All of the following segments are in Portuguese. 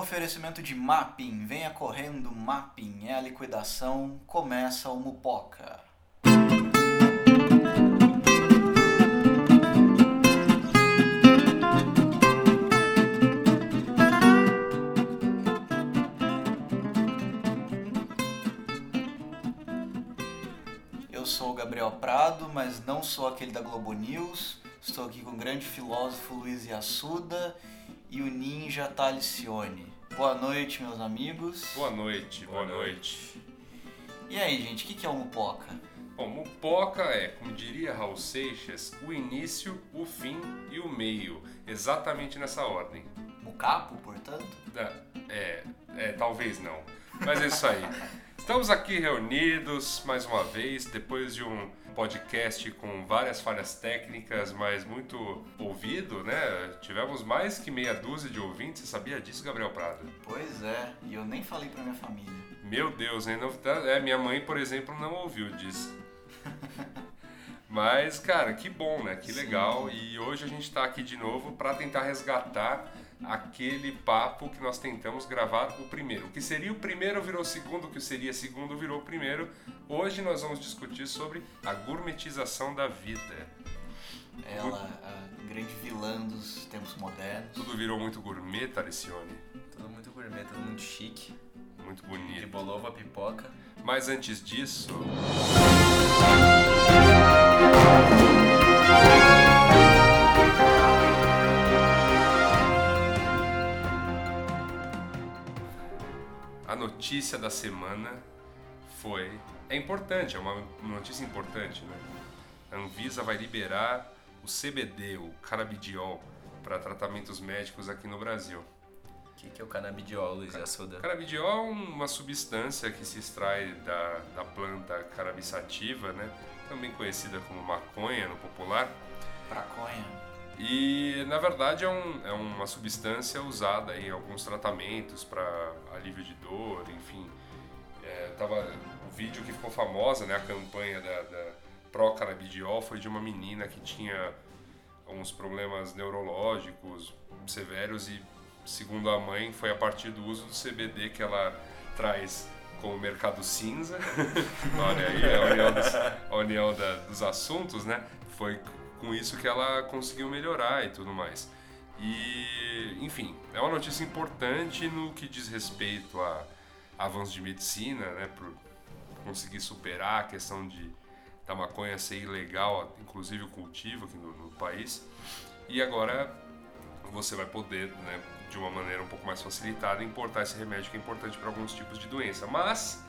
Oferecimento de Mapping, venha correndo Mapping, é a liquidação, começa o Mupoca. Eu sou o Gabriel Prado, mas não sou aquele da Globo News. Estou aqui com o grande filósofo Luiz Yassuda e o ninja Talicione. Boa noite, meus amigos. Boa noite, boa, noite. E aí, gente, o que que é o Mupoca? Bom, Mupoca é, como diria Raul Seixas, o início, o fim e o meio, exatamente nessa ordem. Mucapo, portanto? É, é, talvez não, mas é isso aí. Estamos aqui reunidos mais uma vez, depois de um podcast com várias falhas técnicas, mas muito ouvido, né? Tivemos mais que meia dúzia de ouvintes, você sabia disso, Gabriel Prado? Pois é, e eu nem falei pra minha família. Meu Deus, hein? Não, tá- é, minha mãe, por exemplo, não ouviu disso. Mas, cara, que bom, né? Que Sim. legal. E hoje a gente tá aqui de novo para tentar resgatar aquele papo que nós tentamos gravar o primeiro. O que seria o primeiro virou o segundo, o que seria segundo virou o primeiro. Hoje nós vamos discutir sobre a gourmetização da vida. Ela, a grande vilã dos tempos modernos. Tudo virou muito gourmet, Taricione. Tudo muito gourmet, tudo muito chique. Muito De bonito. bolova, pipoca. Mas antes disso, a notícia da semana foi. É importante, é uma notícia importante, né? A Anvisa vai liberar o CBD, o canabidiol, para tratamentos médicos aqui no Brasil. O que, que é o canabidiol, Luiz Assuda? Canabidiol é uma substância que se extrai da, da planta cannabis né? Também conhecida como maconha no popular. Praconha. E na verdade é, um, é uma substância usada em alguns tratamentos para alívio de dor, enfim. É, tava, o vídeo que ficou famosa, né, a campanha da, da foi de uma menina que tinha alguns problemas neurológicos severos e, segundo a mãe, foi a partir do uso do CBD que ela traz com o mercado cinza. Olha aí, a união, dos, a união da- dos assuntos, né? Foi com isso que ela conseguiu melhorar e tudo mais. E, enfim, é uma notícia importante no que diz respeito a avanços de medicina, né? Por conseguir superar a questão de da maconha ser ilegal, inclusive o cultivo aqui no, no país. E agora você vai poder, né, de uma maneira um pouco mais facilitada, importar esse remédio que é importante para alguns tipos de doença. Mas,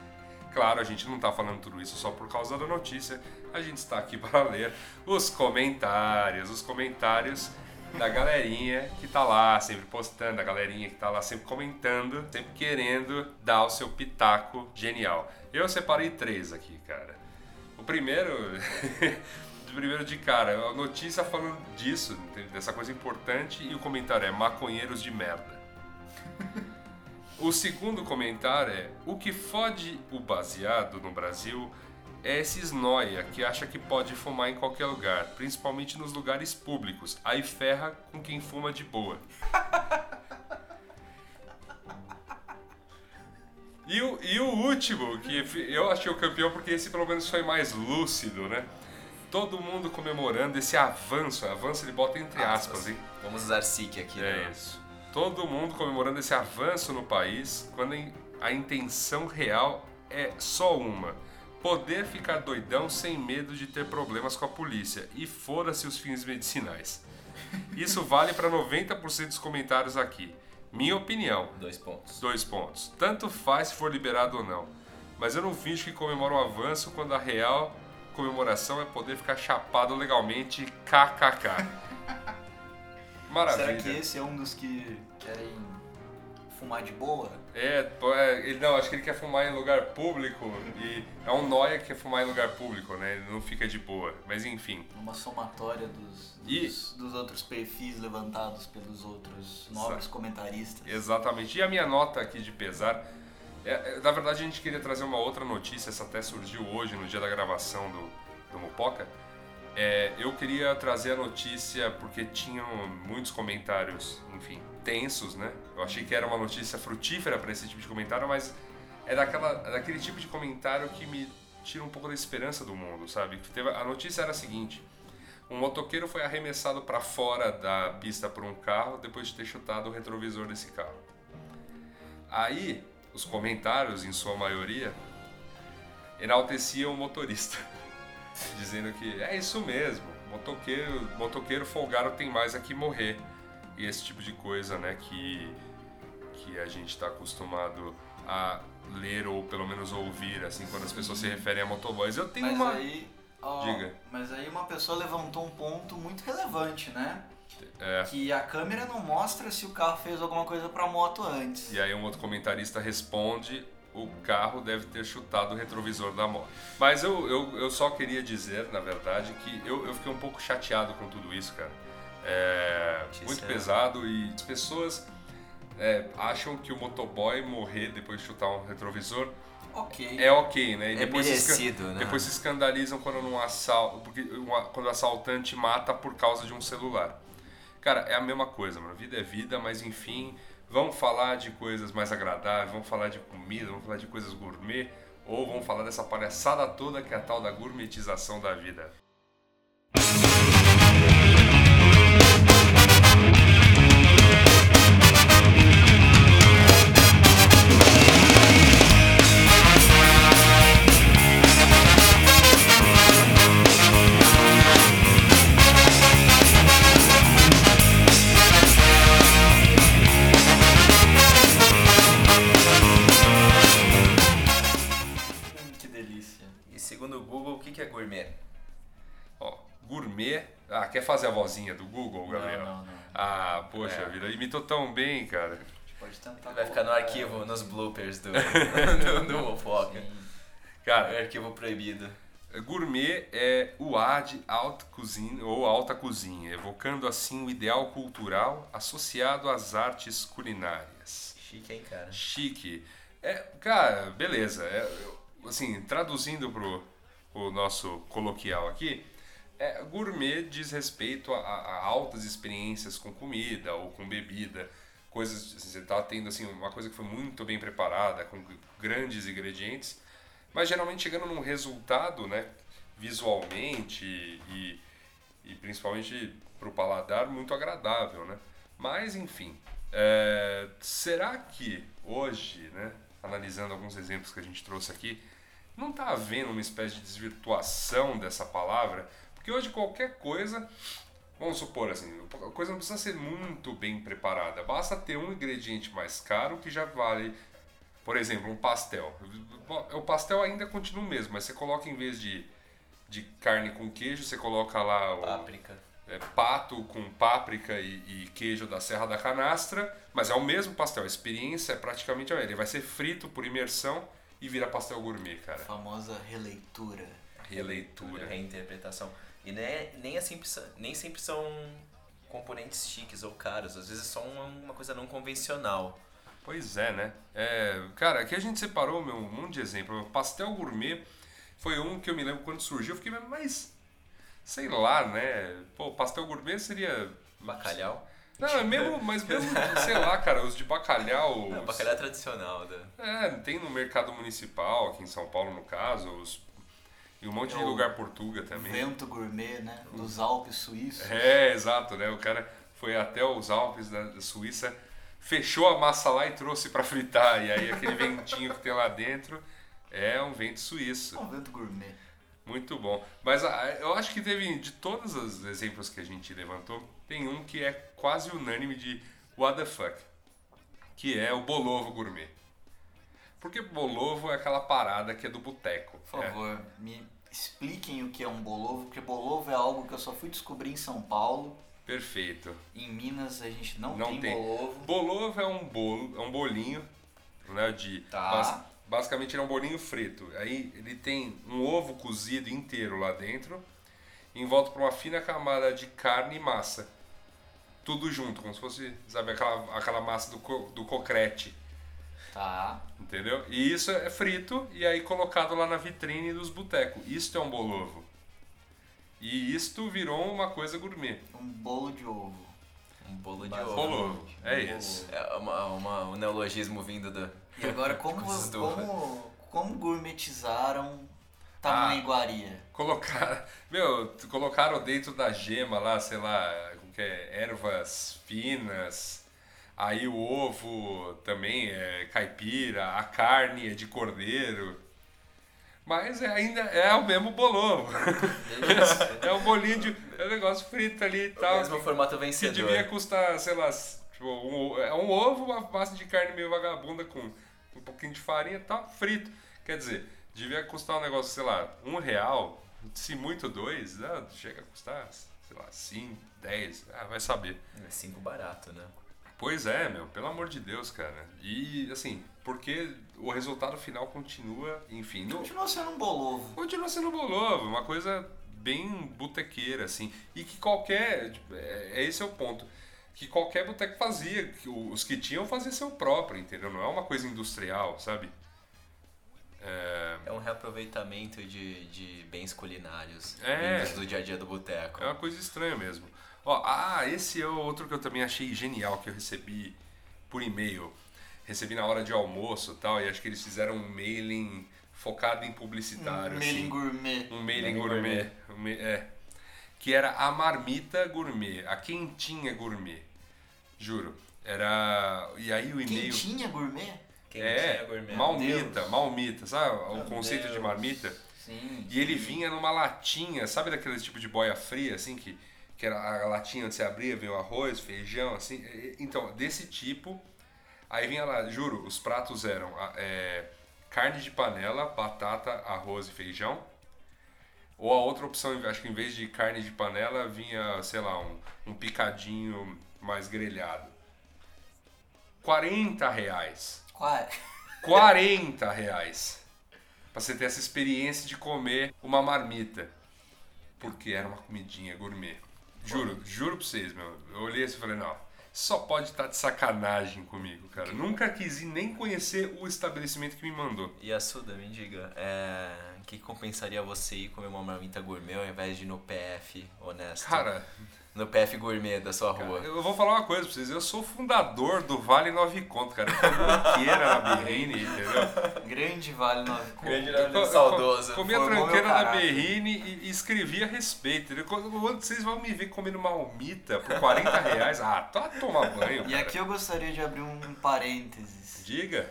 claro, a gente não está falando tudo isso só por causa da notícia, a gente está aqui para ler os comentários, os comentários da galerinha que tá lá sempre postando, a galerinha que tá lá sempre comentando, sempre querendo dar o seu pitaco genial. Eu separei três aqui, cara. O primeiro, o primeiro de cara, a notícia falando disso, dessa coisa importante, e o comentário é maconheiros de merda. O segundo comentário é: o que fode o baseado no Brasil é esses noia que acha que pode fumar em qualquer lugar, principalmente nos lugares públicos. Aí ferra com quem fuma de boa. E o, e o último, que eu achei o campeão porque esse pelo menos foi mais lúcido, né? Todo mundo comemorando esse avanço, avanço ele bota entre aspas, hein? Vamos usar SIC aqui, né? É isso. Todo mundo comemorando esse avanço no país, quando a intenção real é só uma: poder ficar doidão sem medo de ter problemas com a polícia. E foda-se os fins medicinais. Isso vale para 90% dos comentários aqui. Minha opinião. Dois pontos. Dois pontos. Tanto faz se for liberado ou não. Mas eu não finjo que comemoro o avanço quando a real comemoração é poder ficar chapado legalmente kkk. Maravilha. Será que esse é um dos que querem fumar de boa? É, é, ele não, acho que ele quer fumar em lugar público e é um noia que quer fumar em lugar público, né? Ele não fica de boa. Mas enfim. Uma somatória dos, E- dos, dos outros perfis levantados pelos outros nobres comentaristas. Exatamente. E a minha nota aqui de pesar. é- é, na verdade, a gente queria trazer uma outra notícia, essa até surgiu hoje, no dia da gravação do, do Mupoca. É, eu queria trazer a notícia porque tinham muitos comentários, enfim, tensos, né? Eu achei que era uma notícia frutífera para esse tipo de comentário, mas é daquela, daquele tipo de comentário que me tira um pouco da esperança do mundo, sabe? A notícia era a seguinte: um motoqueiro foi arremessado para fora da pista por um carro depois de ter chutado o retrovisor desse carro. Aí, os comentários, em sua maioria, enalteciam o motorista, dizendo que é isso mesmo, motoqueiro, motoqueiro folgado tem mais aqui morrer. E esse tipo de coisa, né, que, que a gente está acostumado a ler ou pelo menos ouvir, assim, quando as pessoas se referem a motoboys. Eu tenho Mas uma... aí, ó, Diga. mas aí uma pessoa levantou um ponto muito relevante, né? É, Que a câmera não mostra se o carro fez alguma coisa pra moto antes. E aí um outro comentarista responde, o carro deve ter chutado o retrovisor da moto. Mas eu, eu, eu só queria dizer, na verdade, que eu, eu fiquei um pouco chateado com tudo isso, cara. É muito pesado e as pessoas é, acham que o motoboy morrer depois de chutar um retrovisor Ok. é ok, né? E É depois se merecido, né? Depois se escandalizam quando um assalto, porque quando o assaltante mata por causa de um celular. Cara, é a mesma coisa, mano. Vida é vida, mas enfim, vamos falar de coisas mais agradáveis, vamos falar de comida, vamos falar de coisas gourmet, ou vamos falar dessa palhaçada toda que é a tal da gourmetização da vida. Quer fazer a vozinha do Google, Gabriel? não, não. Ah, poxa É. vida, imitou tão bem, cara. Pode tentar. Vai ficar no arquivo, nos bloopers do, do, do Mofoca. Cara, É arquivo proibido. Gourmet é o A de alta cozinha ou alta cozinha, evocando assim o ideal cultural associado às artes culinárias. Chique, hein, cara? Chique. É, cara, beleza. É, assim, traduzindo pro o nosso coloquial aqui, é, gourmet diz respeito a, a- altas experiências com comida ou com bebida, coisas assim, você tá tendo assim uma coisa que foi muito bem preparada, com grandes ingredientes, mas geralmente chegando num resultado, né, visualmente e, e principalmente para o paladar muito agradável, né? Mas enfim, é, será que hoje, né, analisando alguns exemplos que a gente trouxe aqui, não está havendo uma espécie de desvirtuação dessa palavra? Porque hoje qualquer coisa, vamos supor assim, a coisa não precisa ser muito bem preparada, basta ter um ingrediente mais caro que já vale por exemplo, um pastel. O pastel ainda continua o mesmo, mas você coloca em vez de, de carne com queijo, você coloca lá o Páprica. é, pato com páprica e, e queijo da Serra da Canastra, mas é o mesmo pastel. A experiência é praticamente a mesma. Ele vai ser frito por imersão e vira pastel gourmet, A cara. famosa releitura. Releitura. Reinterpretação. E nem, nem, é sempre, nem sempre são componentes chiques ou caros. Às vezes é só uma, uma coisa não convencional. Pois é, né? É, cara, aqui a gente separou meu, um monte de exemplo. Pastel gourmet foi um que eu me lembro quando surgiu. Eu fiquei, mas sei lá, né? Pô, pastel gourmet seria. Bacalhau. Não, é mesmo, mas mesmo, sei lá, cara, os de bacalhau. Não, os- bacalhau é tradicional. Da... É, tem no mercado municipal, aqui em São Paulo, no caso, os- e um monte de É o lugar portuga também. Vento gourmet, né? Dos Alpes suíços. É, exato, né? O cara foi até os Alpes da Suíça, fechou a massa lá e trouxe pra fritar. E aí aquele ventinho que tem lá dentro é um vento suíço. É um vento gourmet. Muito bom. Mas ah, eu acho que teve, de todos os exemplos que a gente levantou, tem um que é quase unânime de what the fuck, que é o bolovo gourmet. Porque bolovo é aquela parada que é do boteco. Por favor, me expliquem o que é um bolovo, porque bolovo é algo que eu só fui descobrir em São Paulo. Perfeito. Em Minas a gente não, Não tem, tem. bolovo. Bolovo é um bolo, é um bolinho, né, de Tá. bas- basicamente ele é um bolinho frito. Aí ele tem um ovo cozido inteiro lá dentro, envolto por uma fina camada de carne e massa. Tudo junto, como se fosse, sabe, aquela, aquela massa do, co, do cocrete, Tá. entendeu? E isso é frito e aí colocado lá na vitrine dos botecos. Isto é um bolovo. E isto virou uma coisa gourmet. Um bolo de ovo. Um bolo de ovo. Bolovo, é isso. É uma, uma- um neologismo vindo do. E agora, como, como, como gourmetizaram tamanho Ah. iguaria? Colocar, meu, colocaram dentro da gema lá, sei lá, que é, ervas finas. Aí o ovo também é caipira, a carne é de cordeiro. Mas é, ainda é o mesmo bolovo. é um bolinho de. É um negócio frito ali e O tal. mesmo formato que vencedor. devia custar, sei lá, tipo, um, é um ovo, uma massa de carne meio vagabunda com um pouquinho de farinha e tal, frito. Quer dizer, devia custar um negócio, sei lá, um real, se muito dois, né, chega a custar, sei lá, cinco, dez, ah, vai saber. É cinco barato, né? Pois é, meu, pelo amor de Deus, cara. E assim, porque o resultado final continua, enfim, no, Continua sendo um bolovo. Continua sendo bolovo, uma coisa bem botequeira, assim. E que qualquer. tipo, É, esse é o ponto. Que qualquer boteco fazia. que Os que tinham faziam seu próprio, entendeu? Não é uma coisa industrial, sabe? É, É um reaproveitamento de, de bens culinários É. do dia a dia do boteco. é uma coisa estranha mesmo. Ó, ah, esse é o outro que eu também achei genial, que eu recebi por e-mail. Recebi na hora de almoço e tal, e acho que eles fizeram um mailing focado em publicitário. Um assim. mailing gourmet. Um mailing Mailing gourmet. Ma- é. Que era a marmita gourmet, a quentinha gourmet. Juro. Era. E aí o e-mail. Quentinha gourmet? Quem É, gourmet? malmita, Deus. malmita, sabe? O Meu conceito de Deus. marmita. Sim. E ele vinha numa latinha, sabe daquele tipo de boia fria, assim, que, que era a latinha onde você abria, veio arroz, feijão, assim. Então, desse tipo. Aí vinha lá, juro, os pratos eram é, carne de panela, batata, arroz e feijão. Ou a outra opção, acho que em vez de carne de panela, vinha, sei lá, um, um picadinho mais grelhado. 40 reais. Qual é? 40 reais. Pra você ter essa experiência de comer uma marmita. Porque era uma comidinha gourmet. Juro, juro pra vocês, meu. Eu olhei assim e falei, não, só pode estar de sacanagem comigo, cara. Nunca quis ir nem conhecer o estabelecimento que me mandou. E a Suda, me diga, é... o que compensaria você ir comer uma marmita gourmet ao invés de ir no PF honesto? Cara, No PF gourmet da sua rua. eu vou falar uma coisa pra vocês. Eu sou fundador do Vale Nove Conto, cara. Eu fui tranqueira na Berrine, entendeu? Grande Vale Nove Conto. Grande Eu co- Saudoso. Comi a Formou meu tranqueira da caráter. Berrine e, e escrevi a respeito. Quando, quando vocês vão me ver comendo uma almita por 40 reais, ah, tá tomar banho. E cara. aqui eu gostaria de abrir um parênteses. Diga.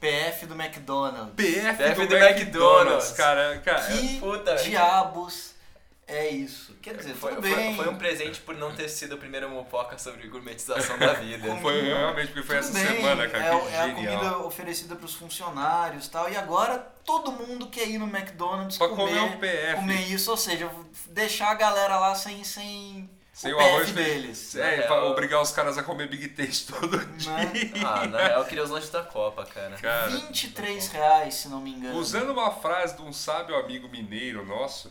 PF do McDonald's. PF, PF do, do McDonald's, McDonald's. cara. cara Que Puta, diabos é isso? Quer dizer, Foi, tudo foi- bem. foi um presente por não ter sido a primeira mopoca sobre gourmetização da vida. foi realmente porque foi Tudo essa bem, semana, cara. é, que é a comida oferecida para os funcionários e tal. E agora todo mundo quer ir no McDonald's Pra comer, comer um PF. comer isso, ou seja, deixar a galera lá sem, sem, Sem o o arroz deles. É, real- obrigar os caras a comer Big Taste todo Né? dia. Ah, na real eu queria os lanches da Copa, cara. Cara, 23 reais, se não me engano. usando uma frase de um sábio amigo mineiro nosso,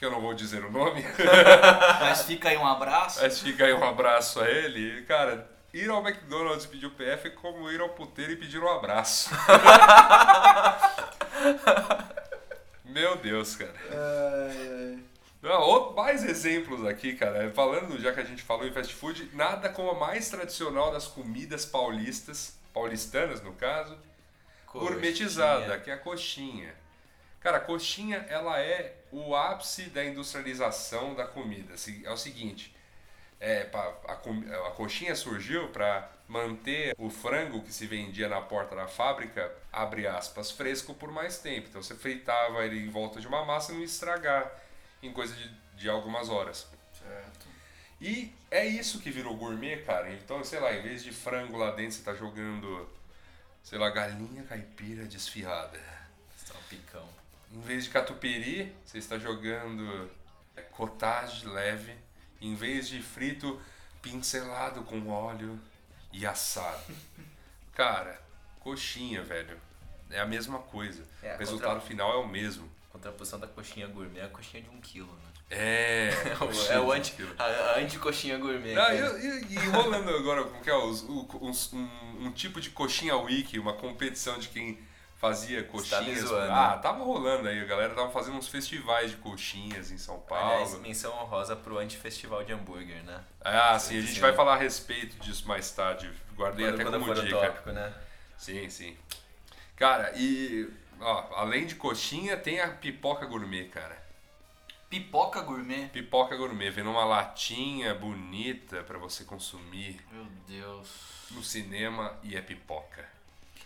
que eu não vou dizer o nome, Mas fica aí um abraço. mas fica aí um abraço a ele. Cara, ir ao McDonald's e pedir o PF é como ir ao puteiro e pedir um abraço. Meu Deus, cara. Ah, outro- mais exemplos aqui, cara. Falando, já que a gente falou em fast food, nada como a mais tradicional das comidas paulistas, paulistanas no caso, gourmetizada, que é a coxinha. Cara, a coxinha, ela é o ápice da industrialização da comida. É o seguinte, é, a, a coxinha surgiu para manter o frango que se vendia na porta da fábrica, abre aspas, fresco por mais tempo. Então você fritava ele em volta de uma massa e não estragar em coisa de, de algumas horas. Certo. E é isso que virou gourmet, cara. Então, sei lá, em vez de frango lá dentro, você tá jogando, sei lá, galinha caipira desfiada. Salpicão. Em vez de catupiry, você está jogando é, cottage leve em vez de frito, pincelado com óleo e assado. Cara, coxinha, velho. É a mesma coisa. É, o resultado contra- final é o mesmo. Contraposição da coxinha gourmet é a coxinha de um quilo, né? É, É o anti, a, a anti-coxinha gourmet. E, e- rolando agora, como que é, os- o- uns- um, um tipo de coxinha wiki, uma competição de quem fazia tá coxinhas. zoando. ah, tava rolando aí, a galera tava fazendo uns festivais de coxinhas em São Aliás, Paulo. menção honrosa pro anti-festival de hambúrguer, né? Ah, sim, a gente vai falar a respeito disso mais tarde. Guardei até como dica. tópico, né? Sim, sim. Cara, e ó, além de coxinha, tem a pipoca gourmet, cara. Pipoca gourmet. Pipoca gourmet, vem numa latinha bonita pra você consumir Meu Deus. no cinema e é pipoca.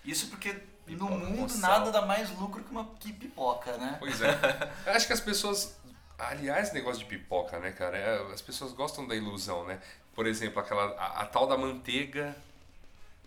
Isso porque Pipoca com mundo sal. nada dá mais lucro que uma que pipoca, né? Pois é. Eu Acho que as pessoas. Aliás, negócio de pipoca, né, cara? É, as pessoas gostam da ilusão, né? Por exemplo, aquela, a, a tal da manteiga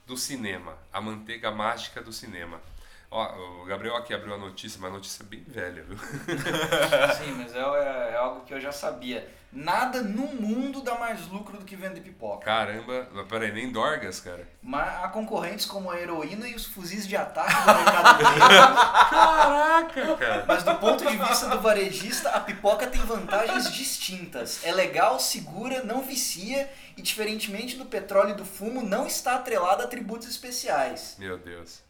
do cinema. A manteiga mágica do cinema. Ó, o Gabriel aqui abriu a notícia, mas a notícia é bem velha, viu? Sim, mas é, é- é algo que eu já sabia. Nada no mundo dá mais lucro do que vender pipoca. Caramba, mas peraí, nem Dorgas, cara. Mas há concorrentes como a heroína e os fuzis de ataque do mercado. Caraca, cara. Mas do ponto de vista do varejista, a pipoca tem vantagens distintas. É legal, segura, não vicia e, diferentemente do petróleo e do fumo, não está atrelada a atributos especiais. Meu Deus.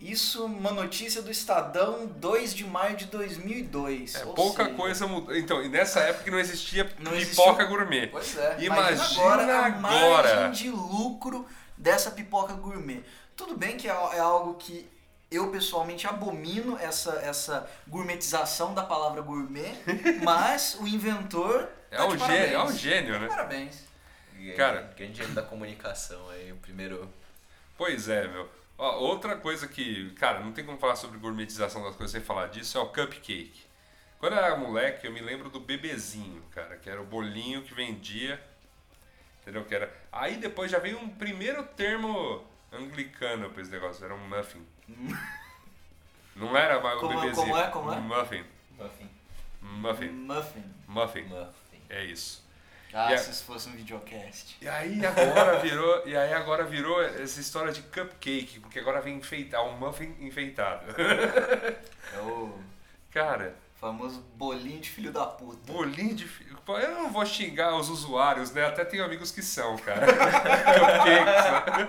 Isso, uma notícia do Estadão, 2 de maio de 2002. É, Ou pouca seja, coisa mudou. Então, e nessa época não existia Não pipoca existia- gourmet. Pois é. Imagina agora a agora. margem de lucro dessa pipoca gourmet. Tudo bem que é é algo que eu pessoalmente abomino essa, essa gourmetização da palavra gourmet, mas o inventor É tá um gênio, é um gênio, né? Parabéns. Cara. Grande gênio da comunicação aí, o primeiro. Pois é, meu. Ó, outra coisa que, cara, não tem como falar sobre gourmetização das coisas sem falar disso é o cupcake. Quando eu era moleque, eu me lembro do bebezinho, cara, que era o bolinho que vendia. Entendeu? Que era... Aí depois já veio um primeiro termo anglicano pra esse negócio, era um muffin. Não era mais o Como- bebezinho. como é? Como é? Um muffin. Muffin. Muffin. Muffin. Muffin. Muffin. É isso. Ah, E a- se isso fosse um videocast. E aí agora virou, e aí agora virou essa história de cupcake, porque agora vem enfeitar um muffin enfeitado. É o Cara, famoso bolinho de filho da puta. bolinho de fi- Pô, Eu não vou xingar os usuários, né? Até tenho amigos que são, cara. Cupcakes.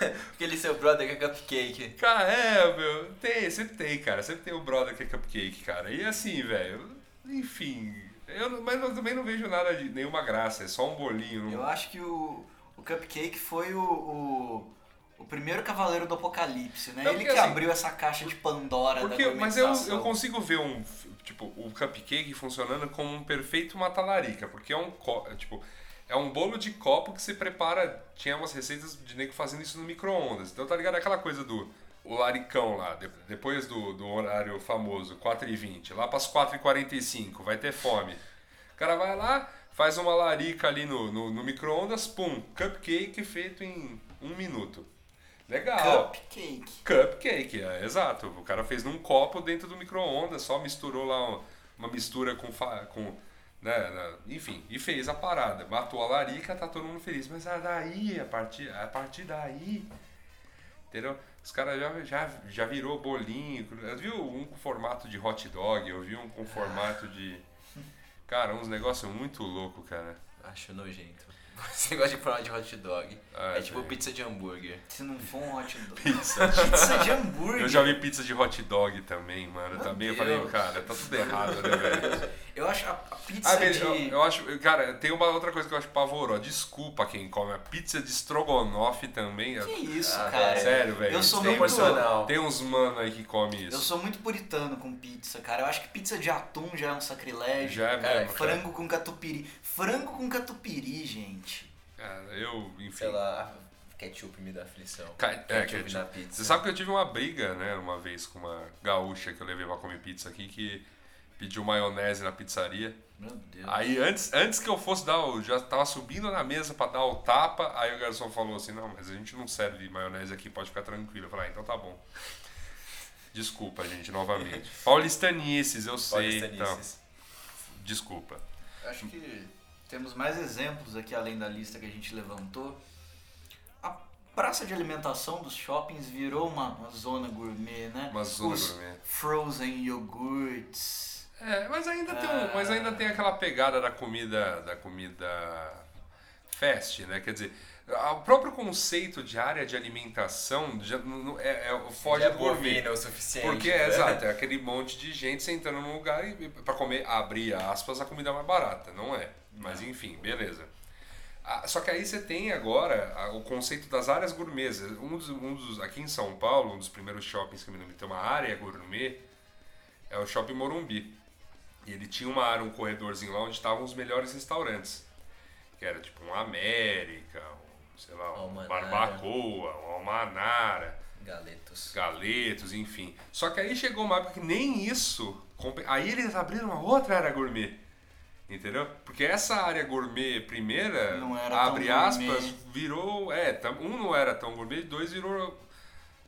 né? Aquele seu brother que é cupcake. Cara, é, meu. Tem, sempre tem, cara. Sempre tem o brother que é cupcake, cara. E assim, velho. Enfim. Eu, não- mas eu também não vejo nada de nenhuma graça. É só um bolinho. Eu acho que o, o Cupcake foi o, o, o primeiro cavaleiro do apocalipse, né? Não, Ele porque que assim- abriu essa caixa de Pandora Porque, da mas eu, eu consigo ver um, tipo, o cupcake funcionando como um perfeito matalarica, porque é um, tipo, é um bolo de copo que se prepara, tinha umas receitas de nego fazendo isso no micro-ondas. Então tá ligado aquela coisa do o laricão lá, de- depois do, do horário famoso, 4h20, lá pras 4h45, vai ter fome. O cara vai lá, faz uma larica ali no, no, no micro-ondas, pum, cupcake feito em um minuto. Legal. Cupcake. Cupcake, é, exato. O cara fez num copo dentro do micro-ondas, só misturou lá um- uma mistura com. com né, né, enfim, e fez a parada. Matou a larica, tá todo mundo feliz. Mas ah, daí, a partir, a partir daí. Entendeu? Os caras já, já, já virou bolinho. Eu vi um com formato de hot dog, eu vi um com formato de. Cara, uns negócios muito louco, cara. Acho nojento. Esse negócio de forma de hot dog. Ah, é tipo velho. pizza de hambúrguer. Se não for um hot dog. Pizza. Pizza de hambúrguer. Eu já vi pizza de hot dog também, mano. Meu também eu Deus. falei, cara, tá tudo errado, né, velho? Eu acho a, pizza Ah, de... eu, eu acho, cara, tem uma outra coisa que eu acho pavorosa. Desculpa quem come a pizza de estrogonofe também. Que isso, Ah, cara. Sério, velho. Eu sou tem, muito... tem uns mano aí que come Eu isso. sou muito puritano com pizza, cara. Eu acho que pizza de atum já é um sacrilégio. Já é Cara, mesmo, cara. Frango com catupiry. Frango com catupiry, gente. Cara, eu, enfim. Sei lá, ketchup me dá aflição. Ca- é, ketchup ketchup. na pizza. Você sabe que eu tive uma briga, né, uma vez com uma gaúcha que eu levei pra comer pizza aqui, que pediu maionese na pizzaria. Meu Deus. Aí antes, antes que eu fosse dar o. Já tava subindo na mesa pra dar o tapa, aí o garçom falou assim, não, mas a gente não serve maionese aqui, pode ficar tranquilo. Eu falei, ah, então tá bom. Desculpa, gente, novamente. Paulistanices, eu sei. Então, Paulistanices. desculpa. acho que temos mais exemplos aqui além da lista que a gente levantou. A praça de alimentação dos shoppings virou uma, uma zona gourmet, né? Uma zona Os gourmet. Frozen yogurts. É, mas ainda, tem um- mas ainda tem aquela pegada da comida, da comida fast, né? Quer dizer, o próprio conceito de área de alimentação já não- é, é, foge Já do gourmet. o suficiente. Porque, né? é, exato, é aquele monte de gente sentando num lugar para comer, abrir aspas, a comida mais barata. Não é. Mas enfim, beleza. Ah, só que aí você tem agora ah, o conceito das áreas gourmets. Um dos, um dos- aqui em São Paulo, um dos primeiros shoppings que eu me lembro ter uma área gourmet é o Shopping Morumbi. E ele tinha uma área, um corredorzinho lá onde estavam os melhores restaurantes. Que era tipo um América, um, sei lá, um Almanara. Barbacoa, um Almanara Galetos. galetos, enfim. Só que aí chegou uma época que nem isso. Aí eles abriram uma outra área gourmet. Entendeu? Porque essa área gourmet primeira, Não era tão abre aspas, gourmet. virou. É, um não era tão gourmet, dois virou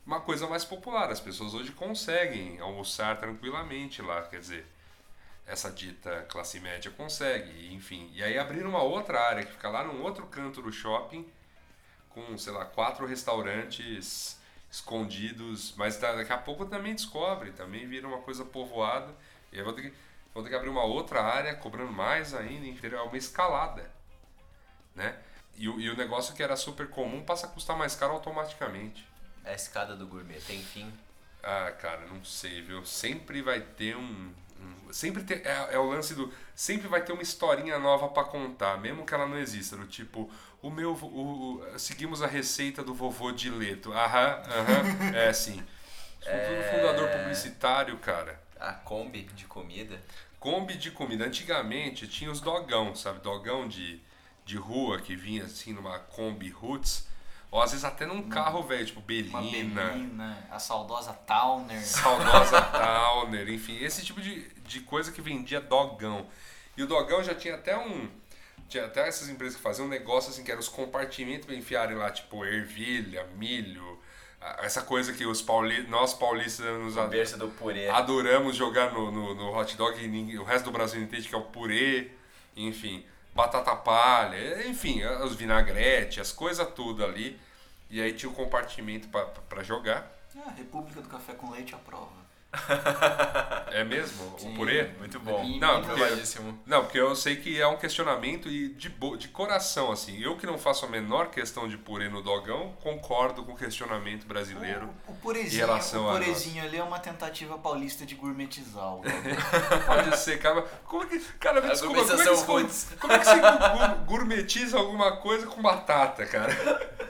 uma coisa mais popular. As pessoas hoje conseguem almoçar tranquilamente lá. Quer dizer, essa dita classe média consegue, enfim. E aí abriram uma outra área que fica lá num outro canto do shopping com, sei lá, quatro restaurantes escondidos, mas da- daqui a pouco também descobre, também vira uma coisa povoada. E aí vão ter que, vão ter que abrir uma outra área, cobrando mais ainda, entendeu? É uma escalada, né? E, o- e o negócio que era super comum passa a custar mais caro automaticamente. A escada do gourmet tem fim. Ah, cara, não sei, viu? Sempre vai ter um. um- sempre ter, é, é o lance do. Sempre vai ter uma historinha nova pra contar, mesmo que ela não exista. Do tipo, o meu. O, o- seguimos a receita do vovô Dileto. Aham, aham. é assim. Tudo fundador publicitário, cara. A Kombi de comida. Kombi de comida. Antigamente tinha os dogão, sabe? Dogão de, de rua que vinha assim numa Kombi Roots. Ou às vezes até num carro velho, tipo Belina. Belina, a saudosa Towner. saudosa Towner, enfim, esse tipo de, de coisa que vendia dogão. E o dogão já tinha até um. Tinha até essas empresas que faziam um negócio assim, que eram os compartimentos pra enfiarem lá, tipo, ervilha, milho, a- essa coisa que os pauli nós paulistas nos ad- berço do purê. adoramos jogar no, no, no hot dog e ninguém- o resto do Brasil entende que é o purê, enfim, batata palha, enfim, os vinagrete, as coisas tudo ali. E aí tinha o compartimento pra- pra pra jogar. Ah, República do Café com Leite aprova. É mesmo? Sim. O purê? Muito bom. Não, porque, não, porque eu sei que é um questionamento e de, bo- de coração, assim. Eu que não faço a menor questão de purê no dogão, concordo com o questionamento brasileiro. O, o purezinho, em relação o purezinho ali é uma tentativa paulista de gourmetizar o Pode ser, cara. Como é que. Cara, me A desculpa, como é que, roots. como é que você gourmetiza alguma coisa com batata, cara?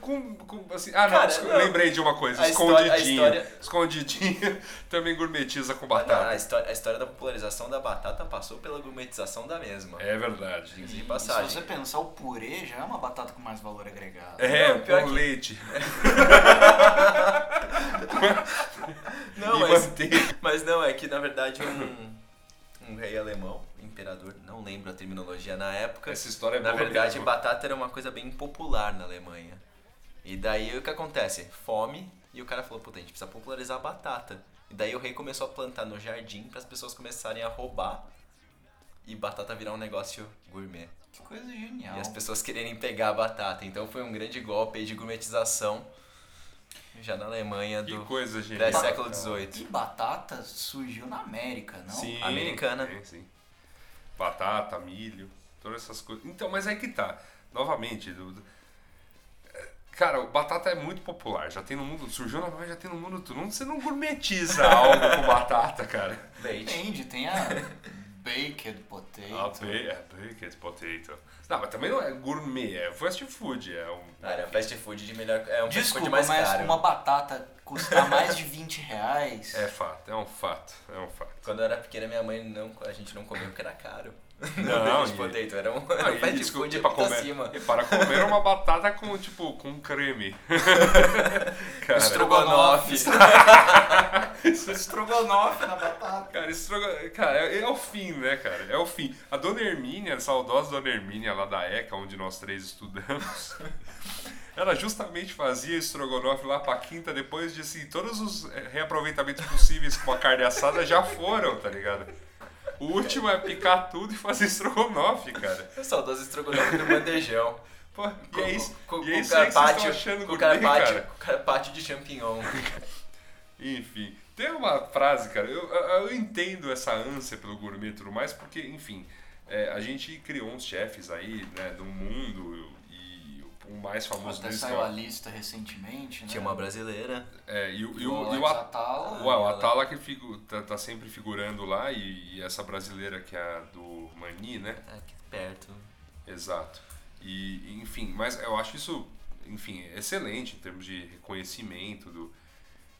Com, com, assim, ah, não, Cara, esco- não. lembrei de uma coisa. A história- a Escondidinho. história- Escondidinho também gourmetiza com Não, a, batata. história, a história da popularização da batata passou pela gourmetização da mesma. É verdade. Diga-se de E passagem. se você pensar, o purê já é uma batata com mais valor agregado. É, Não, pior com que- leite. Não, e mas, manteiga. mas não, é que na verdade um, um rei alemão, imperador, não lembro a terminologia na época. Essa história é Na verdade, mesmo. batata era uma coisa bem popular na Alemanha. E daí o que acontece? Fome, e o cara falou, puta, a gente precisa popularizar a batata. E daí o rei começou a plantar no jardim para as pessoas começarem a roubar e batata virar um negócio gourmet. Que coisa genial. E as pessoas quererem pegar a batata. Então foi um grande golpe de gourmetização já na Alemanha Que do coisa genial. pré-século E XVIII. batata surgiu na América, não? Sim, Americana. Sim, sim. Batata, milho, todas essas coisas. Então, mas aí que tá. Novamente, do- do- é, Cara, o batata é muito popular, já tem no mundo, surgiu na Alemanha, já tem no mundo todo. Você não gourmetiza algo com batata, cara. Depende, tem a baked potato. Ah, ba é baked potato. Não, mas também não é gourmet, é fast food, é um... Cara, fast food de melhor. É um fast Desculpa, food mais mas caro. uma batata custar mais de 20 reais. É fato, é um fato, é um fato. Quando eu era pequena, minha mãe não. A gente não comia porque era caro. Não, de e- potato, era um, Ah, era fast desculpa, food pra muito comer, acima. e para comer uma batata com, tipo, com creme. Cara, Estrogonofe. Estrogonofe na batata. Cara, estrogo... cara é, é o fim, né, cara? É o fim. A Dona Hermínia, a saudosa Dona Hermínia lá da ECA, onde nós três estudamos, ela justamente fazia estrogonofe lá pra quinta, depois de, assim, todos os eh, reaproveitamentos possíveis com a carne assada já foram, tá ligado? O último é picar tudo e fazer estrogonofe, cara. Eu saudoso estrogonofe do bandejão. Pô, e é isso, Com, e é com isso aí que vocês carpaccio, com gourmet, carpaccio, cara. com carpaccio de champignon. Enfim, tem uma frase, cara, eu, eu entendo essa ânsia pelo gourmet e tudo mais, porque, enfim, é, a gente criou uns chefes aí, né, do mundo, o mais famoso Até deles que é saiu a lista recentemente, né? Tinha uma brasileira. é, e, o- e O e o, Atala. Ué, o Atala que figu, tá, tá sempre figurando lá, e, e essa brasileira que é a do Mani, né? Aqui perto. Exato. E, enfim, mas eu acho isso, enfim, excelente em termos de reconhecimento do,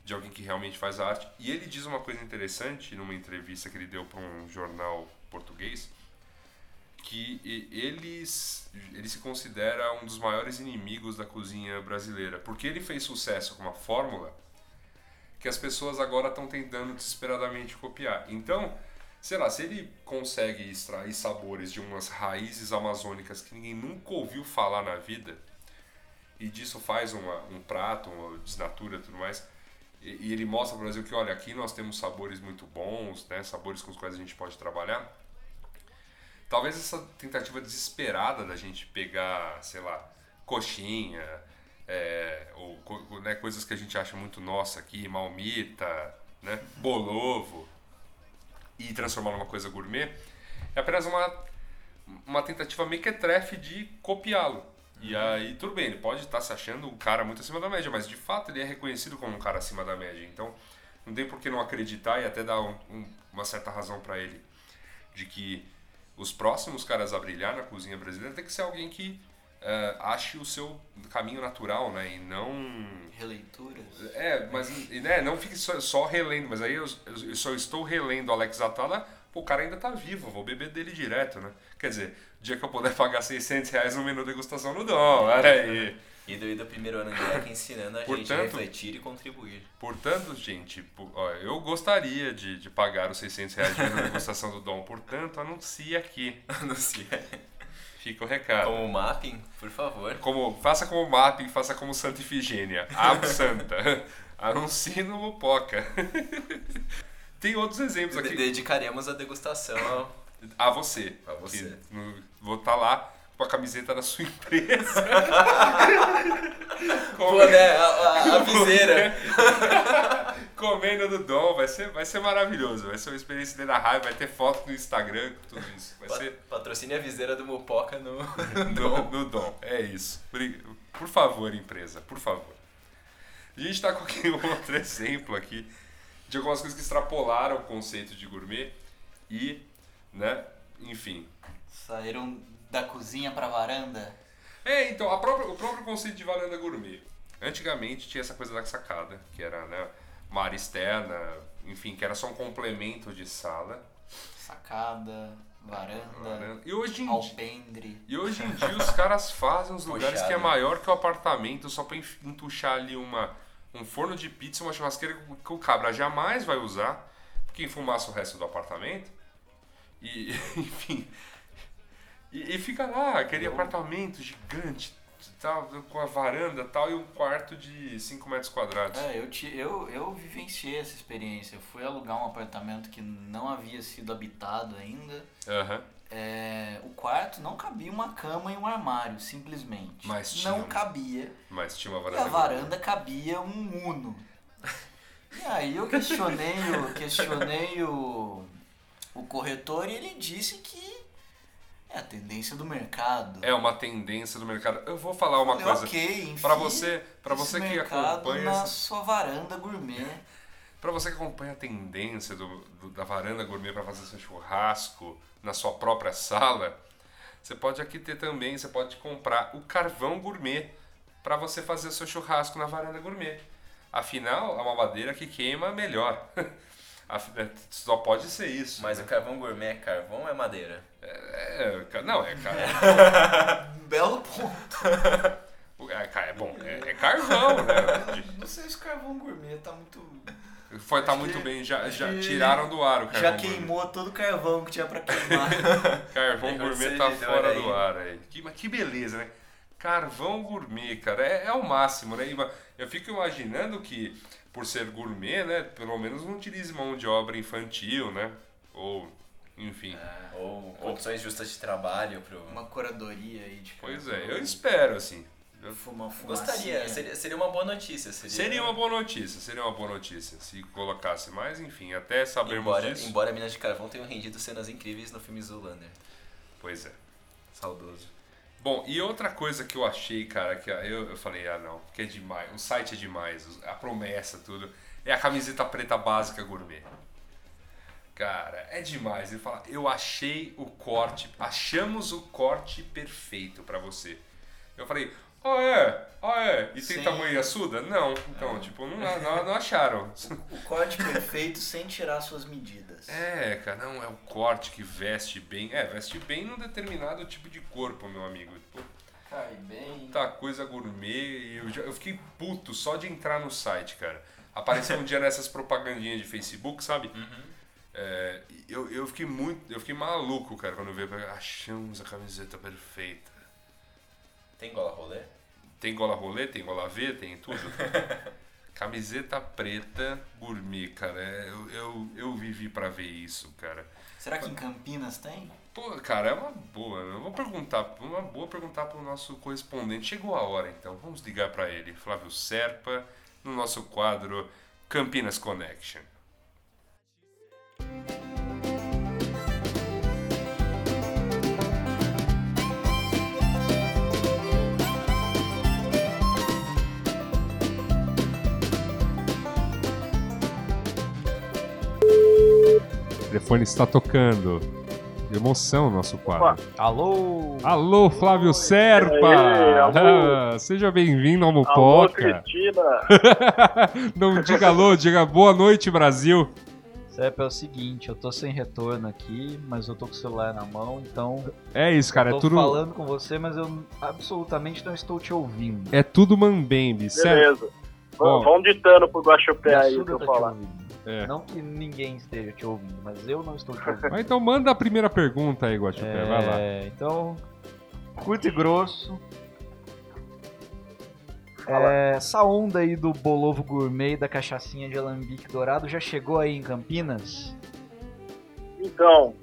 de alguém que realmente faz arte. E ele diz uma coisa interessante numa entrevista que ele deu para um jornal português, que eles, ele se considera um dos maiores inimigos da cozinha brasileira, porque ele fez sucesso com uma fórmula que as pessoas agora estão tentando desesperadamente copiar. Então, sei lá, se ele consegue extrair sabores de umas raízes amazônicas que ninguém nunca ouviu falar na vida, e disso faz uma, um prato, uma desnatura e tudo mais, e, e ele mostra para o Brasil que, olha, aqui nós temos sabores muito bons, né, sabores com os quais a gente pode trabalhar, talvez essa tentativa desesperada da gente pegar, sei lá, coxinha, é, ou né, coisas que a gente acha muito nossa aqui, malmita, né, bolovo, e transformar numa coisa gourmet, é apenas uma, uma tentativa mequetrefe de copiá-lo. E aí, tudo bem, ele pode estar se achando um cara muito acima da média, mas de fato ele é reconhecido como um cara acima da média. Então, não tem por que não acreditar e até dar um- um- uma certa razão para ele de que os próximos caras a brilhar na cozinha brasileira tem que ser alguém que eh, ache o seu caminho natural, né? E não Releituras. é, mas e, né, não fique só, só relendo, mas aí eu, eu só estou relendo Alex Atala, pô, o cara ainda tá vivo, vou beber dele direto, né? Quer dizer, o dia que eu puder pagar 600 reais no menu degustação no Dom, olha aí. E do, e do primeiro ano André ensinando a gente a Portanto- refletir e contribuir. Portanto, gente, ó, eu gostaria de, de pagar os 600 reais de degustação do Dom, portanto, anuncie aqui. Anuncia. Fica o recado. Como mapping, por favor. Como, faça como mapping, faça como Santa Ifigênia. Abo Santa. Anuncie no Mupoca. Tem outros exemplos aqui. De- dedicaremos a degustação ao... A você. A você. Que no- vou estar lá com a camiseta da sua empresa. Pô, né? A, a, a viseira. Comendo do Dom. Vai ser, vai ser maravilhoso. Vai ser uma experiência de na raiva. Vai ter foto no Instagram, tudo isso. Vai Pa- ser Patrocine a viseira do Mupoca no... no, no Dom. É isso. Por favor, empresa. Por favor. A gente está com um outro exemplo aqui de algumas coisas que extrapolaram o conceito de gourmet e, né, enfim, Saíram da cozinha pra varanda. É, então, própria- o próprio conceito de varanda gourmet. Antigamente tinha essa coisa da sacada, que era né, uma área externa, enfim, que era só um complemento de sala. Sacada, varanda, varanda. E hoje em, alpendre. e hoje em dia os caras fazem uns lugares Puxado. que é maior que o apartamento só pra entuchar ali uma, um forno de pizza, uma churrasqueira que o- que o cabra jamais vai usar, porque enfumaça o resto do apartamento. E, enfim. E, e fica lá, aquele apartamento gigante, tal, com a varanda tal, e um quarto de 5 metros quadrados. É, eu, te, eu, eu vivenciei essa experiência. Eu fui alugar um apartamento que não havia sido habitado ainda. Aham. É, o quarto não cabia uma cama e um armário, simplesmente. Mas tinha não cabia. Mas tinha uma E varanda. a varanda cabia um Uno. E aí eu questionei o, questionei o, o corretor e ele disse que é a tendência do mercado. É uma tendência do mercado. Eu vou falar uma Falei, coisa. ok, Pra você, esse você que acompanha na essa- sua varanda gourmet. Pra você que acompanha a tendência do, do- da varanda gourmet para fazer seu churrasco na sua própria sala, você pode aqui ter também, você pode comprar o carvão gourmet para você fazer seu churrasco na varanda gourmet. Afinal, é uma madeira que queima melhor. É, Só pode ser isso. Mas o carvão gourmet é carvão ou é madeira? É, ca- não, é, ca- Belo ponto. é, é bom, é, é carvão, né? Não sei se o carvão gourmet tá muito. Foi, tá Acho muito que- bem, já, já tiraram do ar o carvão Já gourmet. queimou todo o carvão que tinha pra queimar. Carvão gourmet tá fora do aí. ar aí. Que, mas que beleza, né? Carvão gourmet, cara, é, é o máximo, né? Ima- Eu fico imaginando que, por ser gourmet, né? Pelo menos não utilize mão de obra infantil, né? Ou enfim. Ou condições justas de trabalho pro. Uma curadoria aí de Pois é, eu espero, assim. Eu- Fuma, fumacinha. Gostaria, seria, seria uma boa notícia. Seria, Seria uma boa notícia, seria uma boa notícia se colocasse mais, enfim, até sabermos Embora, disso. embora Minas de Carvão tenham rendido cenas incríveis no filme Zoolander. Pois é. Saudoso. Bom, e outra coisa que eu achei, cara, que eu, eu falei, ah não, que é demais, o site é demais, a promessa, tudo, é a camiseta preta básica gourmet. Cara, é demais. Ele fala, eu achei o corte, achamos o corte perfeito pra você. Eu falei, ah é, ah é, e tem Sim. tamanho açuda? Não, então, tipo, não, não, não acharam. O corte perfeito sem tirar suas medidas. É, cara, não, é o corte que veste bem. É, veste bem num determinado tipo de corpo, meu amigo. Pô, Cai bem. Muita coisa gourmet e eu, já- eu fiquei puto só de entrar no site, cara. Apareceu um dia nessas propagandinhas de Facebook, sabe? É, e eu, eu fiquei muito. Eu fiquei maluco, cara, quando eu vi. Achamos a camiseta perfeita. Tem gola rolê? Tem gola rolê, tem gola V, tem tudo. Camiseta preta gourmet, cara. Eu, eu, eu vivi pra ver isso, cara. Será que em Campinas tem? Pô, cara, é uma boa. Eu vou perguntar, uma boa perguntar pro nosso correspondente. Chegou a hora, então. Vamos ligar para ele, Flávio Serpa, no nosso quadro Campinas Connection. Telefone está tocando. Emoção no nosso quadro. Alô? Alô, Flávio Serpa! Aê, alô. Ah, seja bem-vindo ao Alô, Mupoca. Cristina. Não diga alô, diga boa noite, Brasil. Zep, é o seguinte, eu tô sem retorno aqui, mas eu tô com o celular na mão, então É isso, cara, tô é tudo, falando com você, mas eu absolutamente não estou te ouvindo. é tudo mambembe, certo? Beleza. Vamos vamos ditando pro Guaxupé aí pra eu falar. ouvindo. É. Não que ninguém esteja te ouvindo, mas eu não estou te ouvindo. Mas então manda a primeira pergunta aí, Guaxupé, vai lá. É, então, curto e grosso. É, essa onda aí do bolovo gourmet e da cachaçinha de alambique dourado já chegou aí em Campinas? Então,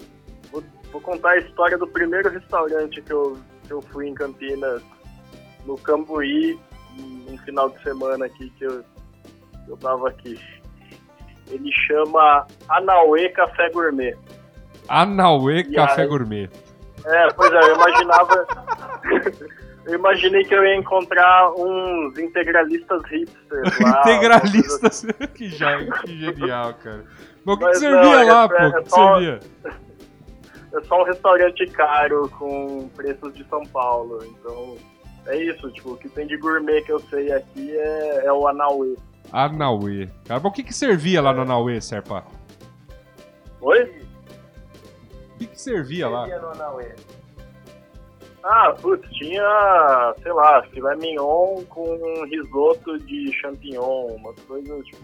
vou, vou contar a história do primeiro restaurante que eu, que eu fui em Campinas, no Cambuí, um final de semana aqui que eu, que eu tava aqui. Ele chama Anauê Café Gourmet. Anauê E Café aí? Gourmet. É, pois é, eu imaginava. eu imaginei que eu ia encontrar uns integralistas hipsters lá. Integralistas. que, já, que genial, cara. Mas o que, que servia é- lá, é- pô? é que só- servia? É só um restaurante caro com preços de São Paulo. Então, é isso. Tipo, o que tem de gourmet que eu sei aqui é, é o Anauê. Anauê. Cara, mas o que, que servia lá no Anauê, Serpa? Oi? O que, que servia lá? no Anauê? Ah, putz, tinha, sei lá, filé mignon com risoto de champignon, umas coisas, tipo,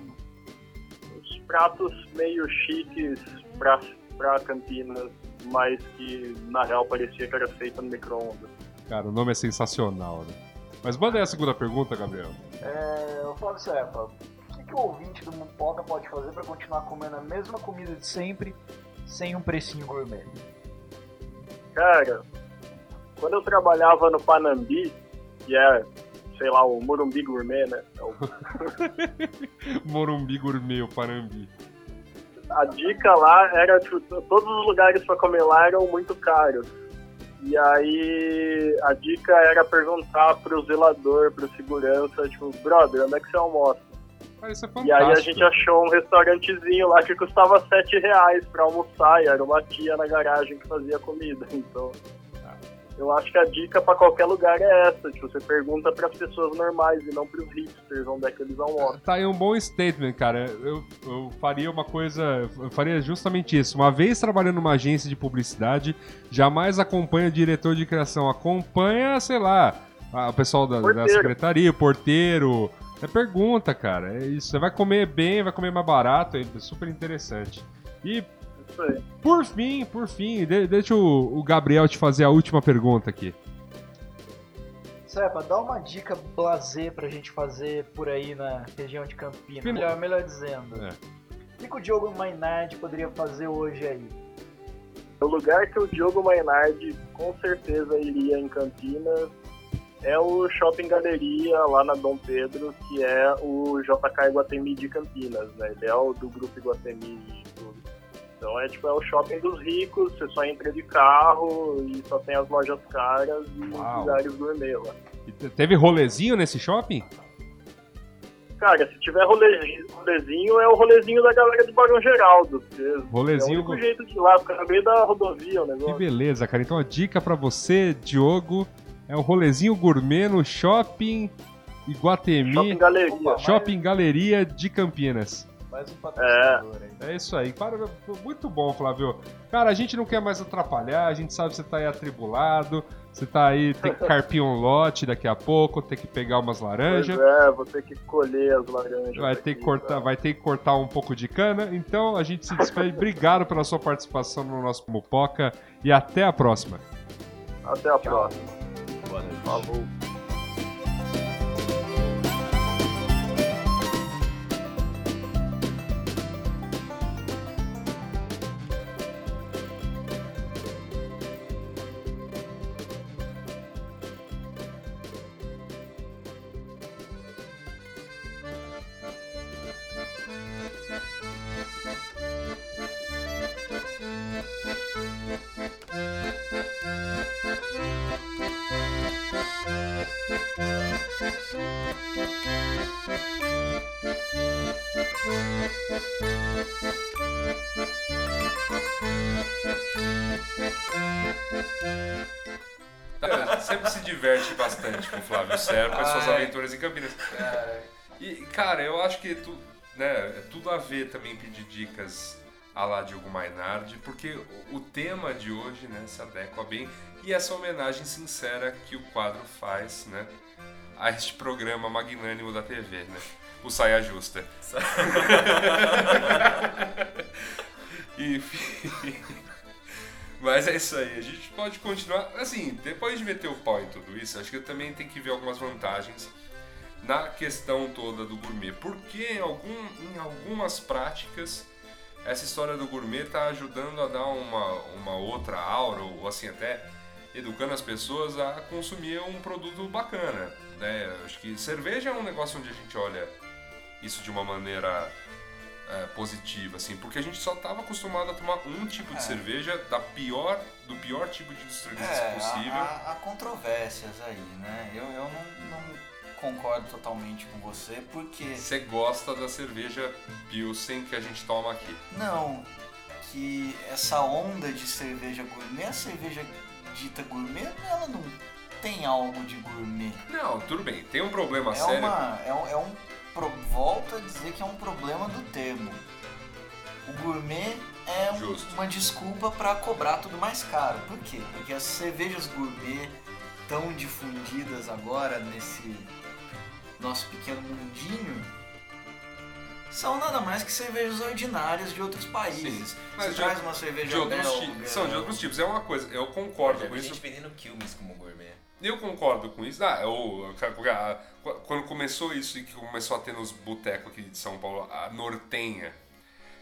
uns pratos meio chiques pra, pra Campinas, mas que na real parecia que era feito no micro-ondas. Cara, o nome é sensacional, né? Mas manda aí a segunda pergunta, Gabriel. É, eu falo Serpa, o que, que o ouvinte do Mupoca pode fazer para continuar comendo a mesma comida de sempre, sem um precinho gourmet? Cara, quando eu trabalhava no Panambi, que é, sei lá, o Morumbi Gourmet, né? É o Morumbi Gourmet, o Panambi. a dica lá era, tipo, todos os lugares pra comer lá eram muito caros. E aí a dica era perguntar pro zelador, pro segurança, tipo, brother, onde é que você almoça? Isso é E aí a gente achou um restaurantezinho lá que custava 7 reais pra almoçar, e era uma tia na garagem que fazia comida. Então, eu acho que a dica pra qualquer lugar é essa, tipo, você pergunta pras pessoas normais e não pros hipsters onde é que eles almoçam. Tá aí um bom statement, cara. Eu, eu faria uma coisa. Eu faria justamente isso. Uma vez trabalhando numa agência de publicidade, jamais acompanha o diretor de criação. Acompanha, sei lá, o pessoal da, da secretaria, o porteiro. É pergunta, cara. É isso. Você vai comer bem, vai comer mais barato. É super interessante. E Isso aí. por fim, por fim, de- deixa o, o Gabriel te fazer a última pergunta aqui. Serpa, dá uma dica blazer pra gente fazer por aí na região de Campinas. Fino- Melhor, melhor dizendo. É. O que, que o Diogo Mainardi poderia fazer hoje aí? O lugar que o Diogo Mainardi com certeza iria em Campinas é o Shopping Galeria lá na Dom Pedro, que é o JK Iguatemi de Campinas, né? Ele é o do grupo Iguatemi. Então é tipo é o shopping dos ricos, você só entra de carro e só tem as lojas caras e Uau. lugares gourmet lá. Te- Teve rolezinho nesse shopping? Cara, se tiver rolezinho, rolezinho, é o rolezinho da galera de Barão Geraldo. Rolezinho É o único jeito de lá, fica no meio da rodovia o Que negócio. beleza, cara. Então a dica pra você, Diogo, é o rolezinho gourmet no shopping Iguatemi, Shopping Galeria. Shopping Galeria de Campinas. Mais um patrocinador aí. É isso aí. Para, muito bom, Flávio. Cara, a gente não quer mais atrapalhar, a gente sabe que você tá aí atribulado, você tá aí, tem que carpir um lote daqui a pouco, tem que pegar umas Pois laranjas. é, vou ter que colher as laranjas. Vai ter, que aqui, cortar, tá? vai ter que cortar um pouco de cana. Então a gente se despede. Obrigado pela sua participação no nosso Mupoca e até a próxima. Até a próxima. Boa noite. Falou. É, sempre se diverte bastante com o Flávio Serpa e suas Ai. aventuras em Campinas. E, cara, eu acho que tu, né, é tudo a ver também pedir dicas a lá Diogo Mainardi, porque o, o tema de hoje né, se adequa bem e essa homenagem sincera que o quadro faz né, a este programa magnânimo da TV, né? O Saia Justa. Enfim. Mas é isso aí, a gente pode continuar. Assim, depois de meter o pau em tudo isso, acho que também tem que ver algumas vantagens na questão toda do gourmet. Porque em, algum, em algumas práticas, essa história do gourmet está ajudando a dar uma, uma outra aura, ou assim, até educando as pessoas a consumir um produto bacana. Né? Acho que cerveja é um negócio onde a gente olha isso de uma maneira é, positiva, assim, porque a gente só estava acostumado a tomar um tipo de É. cerveja da pior, do pior tipo de industrialização É, possível. há, há- controvérsias aí, né? Eu, eu não, não concordo totalmente com você, porque. Você gosta da cerveja Pilsen que a gente toma aqui. Não, que essa onda de cerveja gourmet, a cerveja dita gourmet, ela não tem algo de gourmet. Não, tudo bem, tem um problema É, sério. uma, é, é um. Pro- Volto a dizer que é um problema do termo. O gourmet é um- uma desculpa para cobrar tudo mais caro. Por quê? Porque as cervejas gourmet tão difundidas agora nesse nosso pequeno mundinho são nada mais que cervejas ordinárias de outros países. mas Você de- traz uma cerveja de outros belga, tipos. São de outros tipos. É uma coisa, eu concordo com isso. gente vendendo Quilmes como. Eu concordo com isso. Ah, eu, cara, quando começou isso e que começou a ter nos botecos aqui de São Paulo, a Nortenha,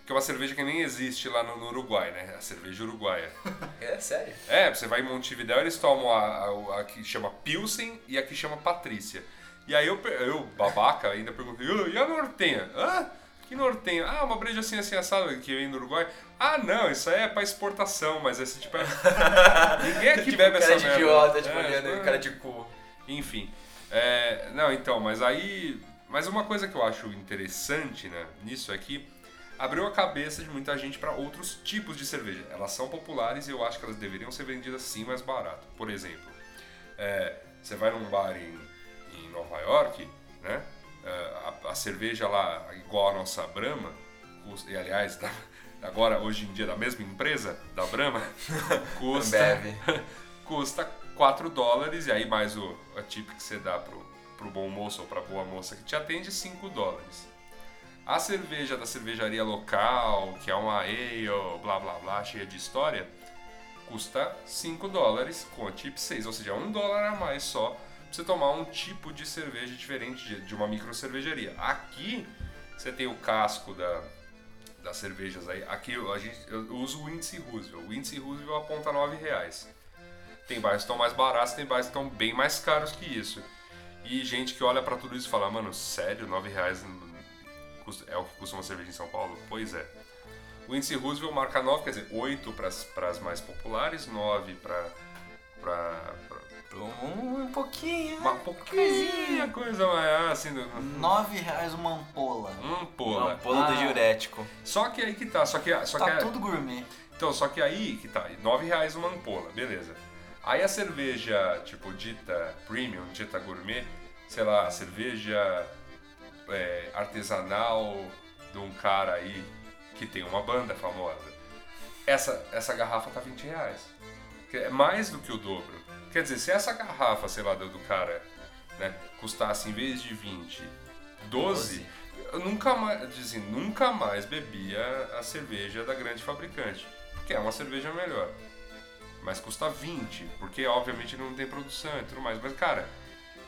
que é uma cerveja que nem existe lá no, no Uruguai, né? A cerveja uruguaia. É sério? É, você vai em Montevidéu, eles tomam a, a, a que chama Pilsen e a que chama Patrícia. E aí eu, eu babaca, ainda perguntei, "Ah, e a Nortenha? Hã? Que Nortenha? Ah, uma breja assim, assim, assada que vem no Uruguai. Ah, não, isso aí é pra exportação, mas esse tipo é... Ninguém aqui tipo, bebe cara essa de merda. idiota, tipo, É, olhando, tipo, cara de cu. enfim. É, não, então, mas aí. Mas uma coisa que eu acho interessante né, nisso é que abriu a cabeça de muita gente para outros tipos de cerveja. Elas são populares e eu acho que elas deveriam ser vendidas sim mais barato. Por exemplo, é, você vai num bar em, em Nova York, né? é, a, a cerveja lá, igual a nossa Brahma, e aliás, da- agora hoje em dia da mesma empresa, da Brahma, custa custa 4 dólares, e aí mais o a tip que você dá pro, pro bom moço ou pra boa moça que te atende, 5 dólares. A cerveja da cervejaria local, que é uma ale, blá blá blá, cheia de história, custa 5 dólares com a tip 6, ou seja, 1 dólar a mais só pra você tomar um tipo de cerveja diferente de, de uma micro cervejaria. Aqui você tem o casco da, das cervejas aí. Aqui a gente, eu uso o índice Roosevelt. O índice Roosevelt aponta 9 reais. Tem bairros que estão mais baratos, tem bairros que estão bem mais caros que isso. E gente que olha pra tudo isso e fala, mano, sério, 9 reais é o que custa uma cerveja em São Paulo? Pois é. O índice Roosevelt marca 9, quer dizer, 8 para as mais populares, 9 para Um, um pouquinho. uma pouquinha coisa mais assim, do- Nove reais uma ampola. uma Um ampola. pulo do Ah. diurético. Só que aí que tá, só que só que Tá é- tudo gourmet. Então, só que aí que tá, 9 reais uma ampola, beleza. Aí a cerveja, tipo, dita premium, dita gourmet, sei lá, cerveja é, artesanal de um cara aí que tem uma banda famosa. Essa, essa garrafa tá 20 reais. Que é mais do que o dobro. Quer dizer, se essa garrafa, sei lá, do, do cara, né, custasse em vez de 20, 12, eu nunca mais, assim, nunca mais bebia a cerveja da grande fabricante. Porque é uma cerveja melhor. Mas custa 20, porque obviamente não tem produção e tudo mais. Mas, cara,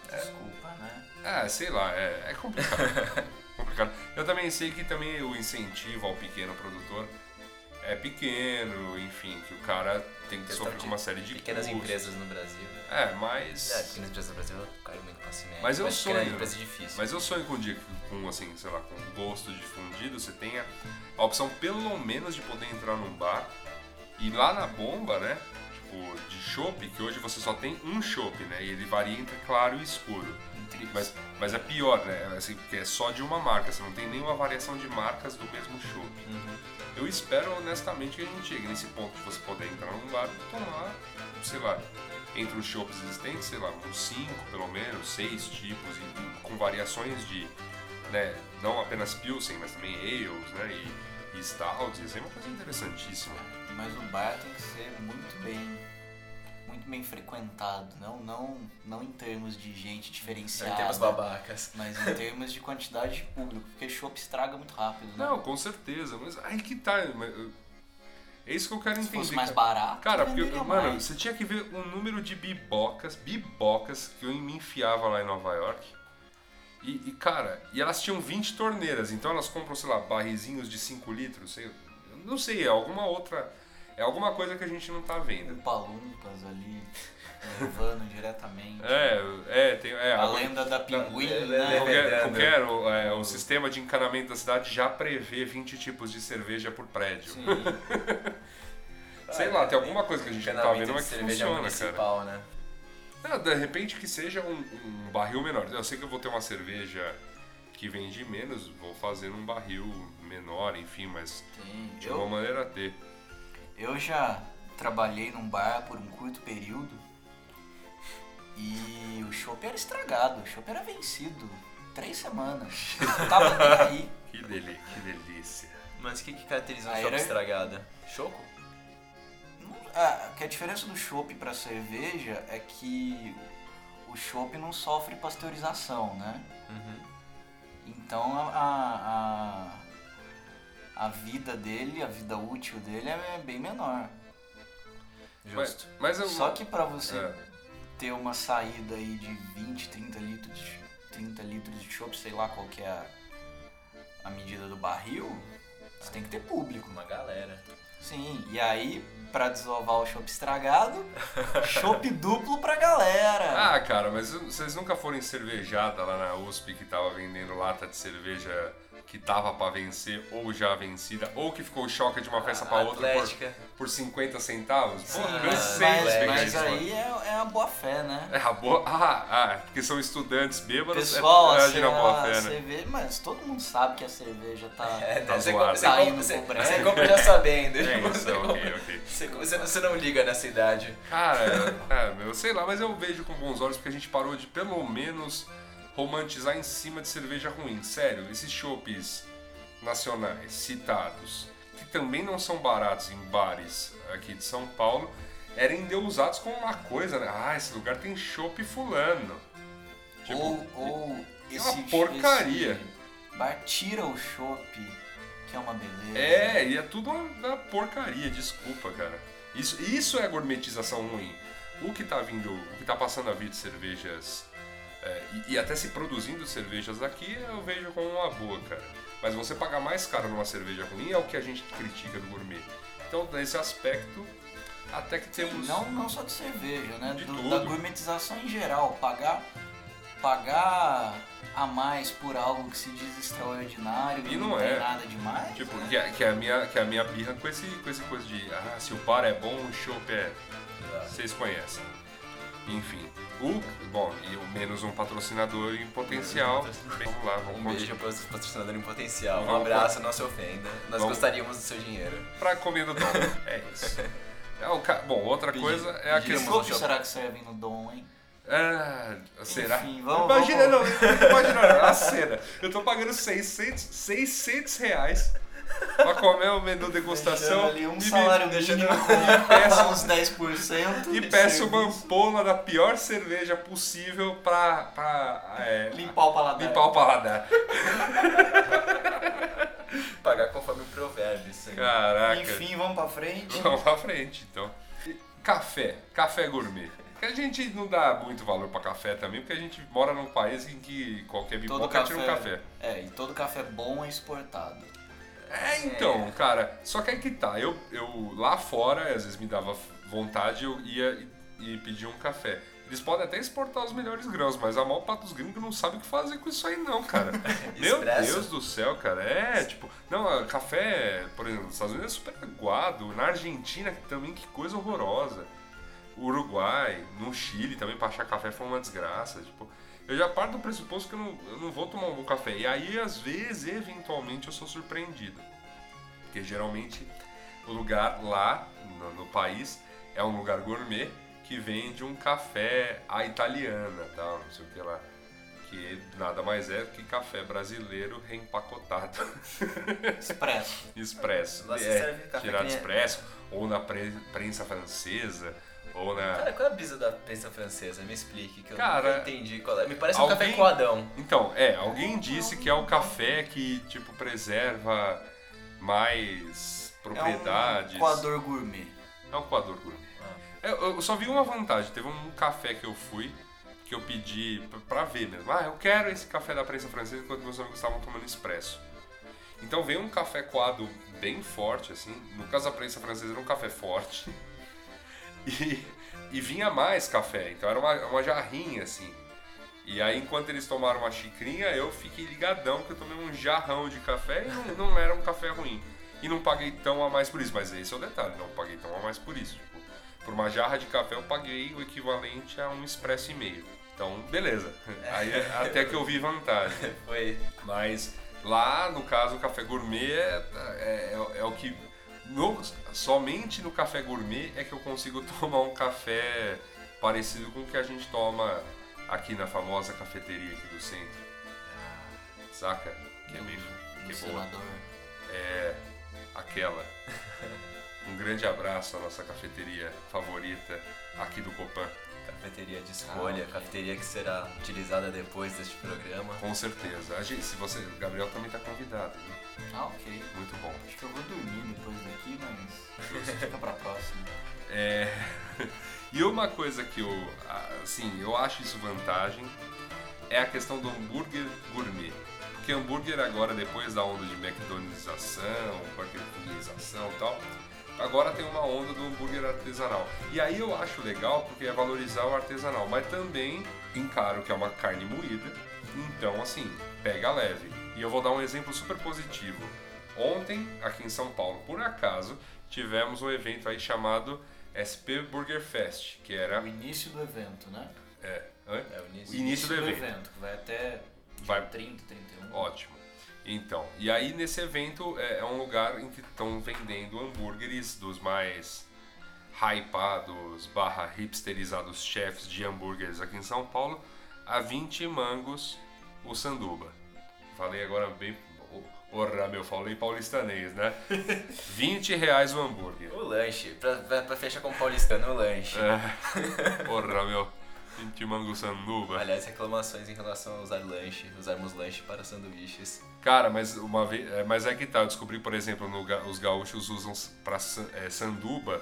Desculpa, né? é, sei lá, é, é complicado. complicado. Eu também sei que também o incentivo ao pequeno produtor é pequeno, enfim, que o cara tem que sofrer com uma série de Pequenas custos. empresas no Brasil. É, mas. É, pequenas empresas no Brasil caem muito classe média. Mas eu sonho. empresa é difícil. Mas eu sonho com um dia que, com assim, sei lá, com gosto de fundido, você tenha a opção pelo menos de poder entrar num bar e lá na bomba, né? Tipo, de chopp, que hoje você só tem um chopp, né? E ele varia entre claro e escuro. Mas, mas é pior, né? Assim, porque é só de uma marca, você não tem nenhuma variação de marcas do mesmo chopp. Eu espero honestamente que a gente chegue nesse ponto de você poder entrar num bar e tomar, sei lá, entre os chopps existentes, sei lá, uns 5 pelo menos, 6 tipos, e, e com variações de, né, não apenas Pilsen, mas também Ales, né, e, e Stouts, isso é uma coisa interessantíssima. Mas o bar tem que ser muito bem muito bem frequentado, não não não em termos de gente diferenciada, Em termos babacas. mas em termos de quantidade de público, porque chopp estraga muito rápido, né? Não, com certeza, mas aí que tá, uh, é isso que eu quero Se entender. fosse mais cara. barato, Cara, porque, mano, mais. você tinha que ver o número de bibocas, bibocas que eu me enfiava lá em Nova York. E, e, cara, e elas tinham 20 torneiras, então elas compram, sei lá, barrizinhos de 5 litros, sei, eu não sei, é alguma outra, é alguma coisa que a gente não tá vendo. Palumpas ali, levando diretamente. É, é, tem, é, A agora- lenda da pinguim, é, né? Qualquer, qualquer o, é, o sistema de encanamento da cidade já prevê 20 tipos de cerveja por prédio. Sim. Sei lá, tem alguma coisa que a gente não tá vendo, mas que funciona, cara. né? Não, de repente que seja um, um barril menor. Eu sei que eu vou ter uma cerveja que vende menos, vou fazer num barril menor, enfim, mas Sim. de Eu, alguma maneira ter. Eu já trabalhei num bar por um curto período e o chopp era estragado, o chopp era vencido. Três semanas. Tava nem aí. Que, deli que delícia. Mas o que, que caracteriza um chopp era- estragada? Choco? Ah, que a diferença do chopp para cerveja é que o chopp não sofre pasteurização, né? Então a, a, a, a vida dele, a vida útil dele é bem menor. Justo. Mas, mas eu, Só que para você É. ter uma saída aí de 20, 30 litros, de- 30 litros de chopp, sei lá qual que é a, a medida do barril, você tem que ter público. Uma galera. Sim, e aí, pra desovar o chopp estragado, chopp duplo pra galera. Ah, cara, mas vocês nunca foram em cervejada lá na USP que tava vendendo lata de cerveja que tava pra vencer ou já vencida, ou que ficou choque de uma festa pra outra por, por 50 centavos? Pô, Sim, cansei mas, mas mano. aí é, é a boa fé, né? É a boa. Ah, ah, porque são estudantes bêbados. Pessoal, é, a, é agir na boa a fé, né? cerveja, mas todo mundo sabe que a cerveja tá. É, Tá você, zoado. compra, você, Tá compra, você, compra já sabendo. É isso, Você ok, compra- ok. Você, você, você não liga nessa idade. Cara, é, meu, sei lá, mas eu vejo com bons olhos porque a gente parou de pelo menos romantizar em cima de cerveja ruim. Sério, esses chopes nacionais citados, que também não são baratos em bares aqui de São Paulo, eram endeusados como uma coisa, né? Ah, esse lugar tem chopp fulano. Tipo, ou ou é esse, uma porcaria. esse bar tira o chopp, que é uma beleza. É, e é tudo uma, uma porcaria, desculpa, cara. Isso, isso é gourmetização ruim. O que tá vindo, o que tá passando a vir de cervejas é, e, e até se produzindo cervejas aqui, eu vejo como uma boa, cara. Mas você pagar mais caro numa cerveja ruim é o que a gente critica do gourmet. Então, nesse aspecto, até que temos. Não, não só de cerveja, né? De Do- tudo. da gourmetização em geral. Pagar, pagar a mais por algo que se diz extraordinário E não não, é. tem nada demais. Tipo, né? que é, que é a minha, que é a minha birra com esse, com esse coisa de ah, se o bar é bom, o chopp é. Vocês conhecem. Enfim. O. Bom, e o menos um patrocinador em potencial. Vamos lá, vamos Um continuar. beijo para os patrocinadores em potencial. Um Vamos- abraço, não se ofenda. Nós Vamos- gostaríamos do seu dinheiro. Pra comer do dom. É isso. É o ca- Bom, outra Pedi- coisa é a pedimos questão. um Quanto será que servem no Dom, hein? Ah, será? Enfim, vamos- imagina, vamos- não, imagina a cena. Eu tô pagando 600, 600 reais pra comer o menu degustação ali um e, salário me, mínimo e peço, uns 10%. e peço uma serviço. ampola da pior cerveja possível pra, pra é, Limpar o paladar. limpar o paladar. Pagar conforme o provérbio. isso aí. Caraca. Enfim, vamos pra frente. Vamos pra frente, então. Café, café gourmet. Que a gente não dá muito valor pra café também, porque a gente mora num país em que qualquer Todo tira um café. É, e todo café bom é exportado. É, então, cara, só que aí que tá. Eu, eu lá fora, às vezes me dava vontade, eu ia e, e pedia um café. Eles podem até exportar os melhores grãos, mas a maior parte dos gringos não sabe o que fazer com isso aí, não, cara. Meu? Deus do céu, cara. É, tipo, não, café, por exemplo, nos Estados Unidos é super aguado. Na Argentina também, que coisa horrorosa. Uruguai, no Chile também, pra achar café foi uma desgraça. Tipo, eu já parto do pressuposto que eu não, eu não vou tomar um bom café. E aí, às vezes, eventualmente, eu sou surpreendido. Porque geralmente o lugar lá no, no país é um lugar gourmet que vende um café à italiana, tal, não sei o que lá. Que nada mais é que café brasileiro reempacotado. Expresso. expresso. Se É, serve café tirado nem- expresso, ou na pre- prensa francesa, ou na. Cara, qual é a brisa da prensa francesa? Me explique, que eu Cara, nunca entendi qual é. Me parece um alguém- café coadão. Então, é, alguém disse que é o café que, tipo, preserva mais propriedades. É um coador gourmet. É um coador gourmet. É, Eu, eu só vi uma vantagem. Teve um café que eu fui, que eu pedi pra- ver mesmo. Ah, eu quero esse café da prensa francesa enquanto meus amigos estavam tomando expresso. Então veio um café coado bem forte, assim. No caso da prensa francesa era um café forte. E, e vinha mais café, então era uma, uma jarrinha, assim. E aí, enquanto eles tomaram uma xicrinha, eu fiquei ligadão, porque eu tomei um jarrão de café e não, não era um café ruim. E não paguei tão a mais por isso, mas esse é o detalhe, não paguei tão a mais por isso. Tipo, por uma jarra de café eu paguei o equivalente a um expresso e meio. Então, beleza. Aí até que eu vi vantagem. Foi. Mas lá, no caso, o café gourmet é, é, é o que. No- somente no café gourmet é que eu consigo tomar um café parecido com o que a gente toma aqui na famosa cafeteria aqui do centro. Saca? Que é. Do Que é boa. É aquela. Um grande abraço à nossa cafeteria favorita aqui do Copan. Cafeteria de escolha, cafeteria que será utilizada depois deste programa. Com certeza. A gente, se você, o Gabriel também está convidado. viu? Ah, ok. Muito bom. Acho que eu vou dormir depois daqui, mas isso fica pra próxima. É, E uma coisa que eu, assim, eu acho isso vantagem é a questão do hambúrguer gourmet. Porque hambúrguer agora, depois da onda de McDonaldização, Burger Kingização e tal, agora tem uma onda do hambúrguer artesanal. E aí eu acho legal porque é valorizar o artesanal, mas também encaro que é uma carne moída, então assim, pega leve. E eu vou dar um exemplo super positivo. Ontem, aqui em São Paulo, por acaso, tivemos um evento aí chamado SP Burger Fest, que era O início do evento, né? é, hã? É o início. o início do evento. que vai até Vai 30, 31. Ótimo. Então, e aí nesse evento é, é um lugar em que estão vendendo hambúrgueres dos mais hypados, barra hipsterizados chefs de hambúrgueres aqui em São Paulo, a 20 mangos o sanduba. Falei agora bem... Porra, meu, falei paulistanês, né? 20 reais o hambúrguer. O lanche, pra, pra, pra fechar com paulistano, o lanche. É. Porra, meu, 20 mangos sanduba. Aliás, reclamações em relação a usar lanche, usarmos lanche para sanduíches. Cara, mas uma vez, é, mas é que tá, eu descobri, por exemplo, no, os gaúchos usam san- é, sanduba,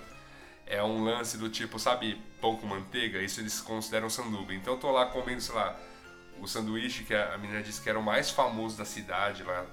é um lance do tipo, sabe, pão com manteiga, isso eles consideram sanduba. Então eu tô lá comendo, sei lá, o sanduíche que a a menina disse que era o mais famoso da cidade lá.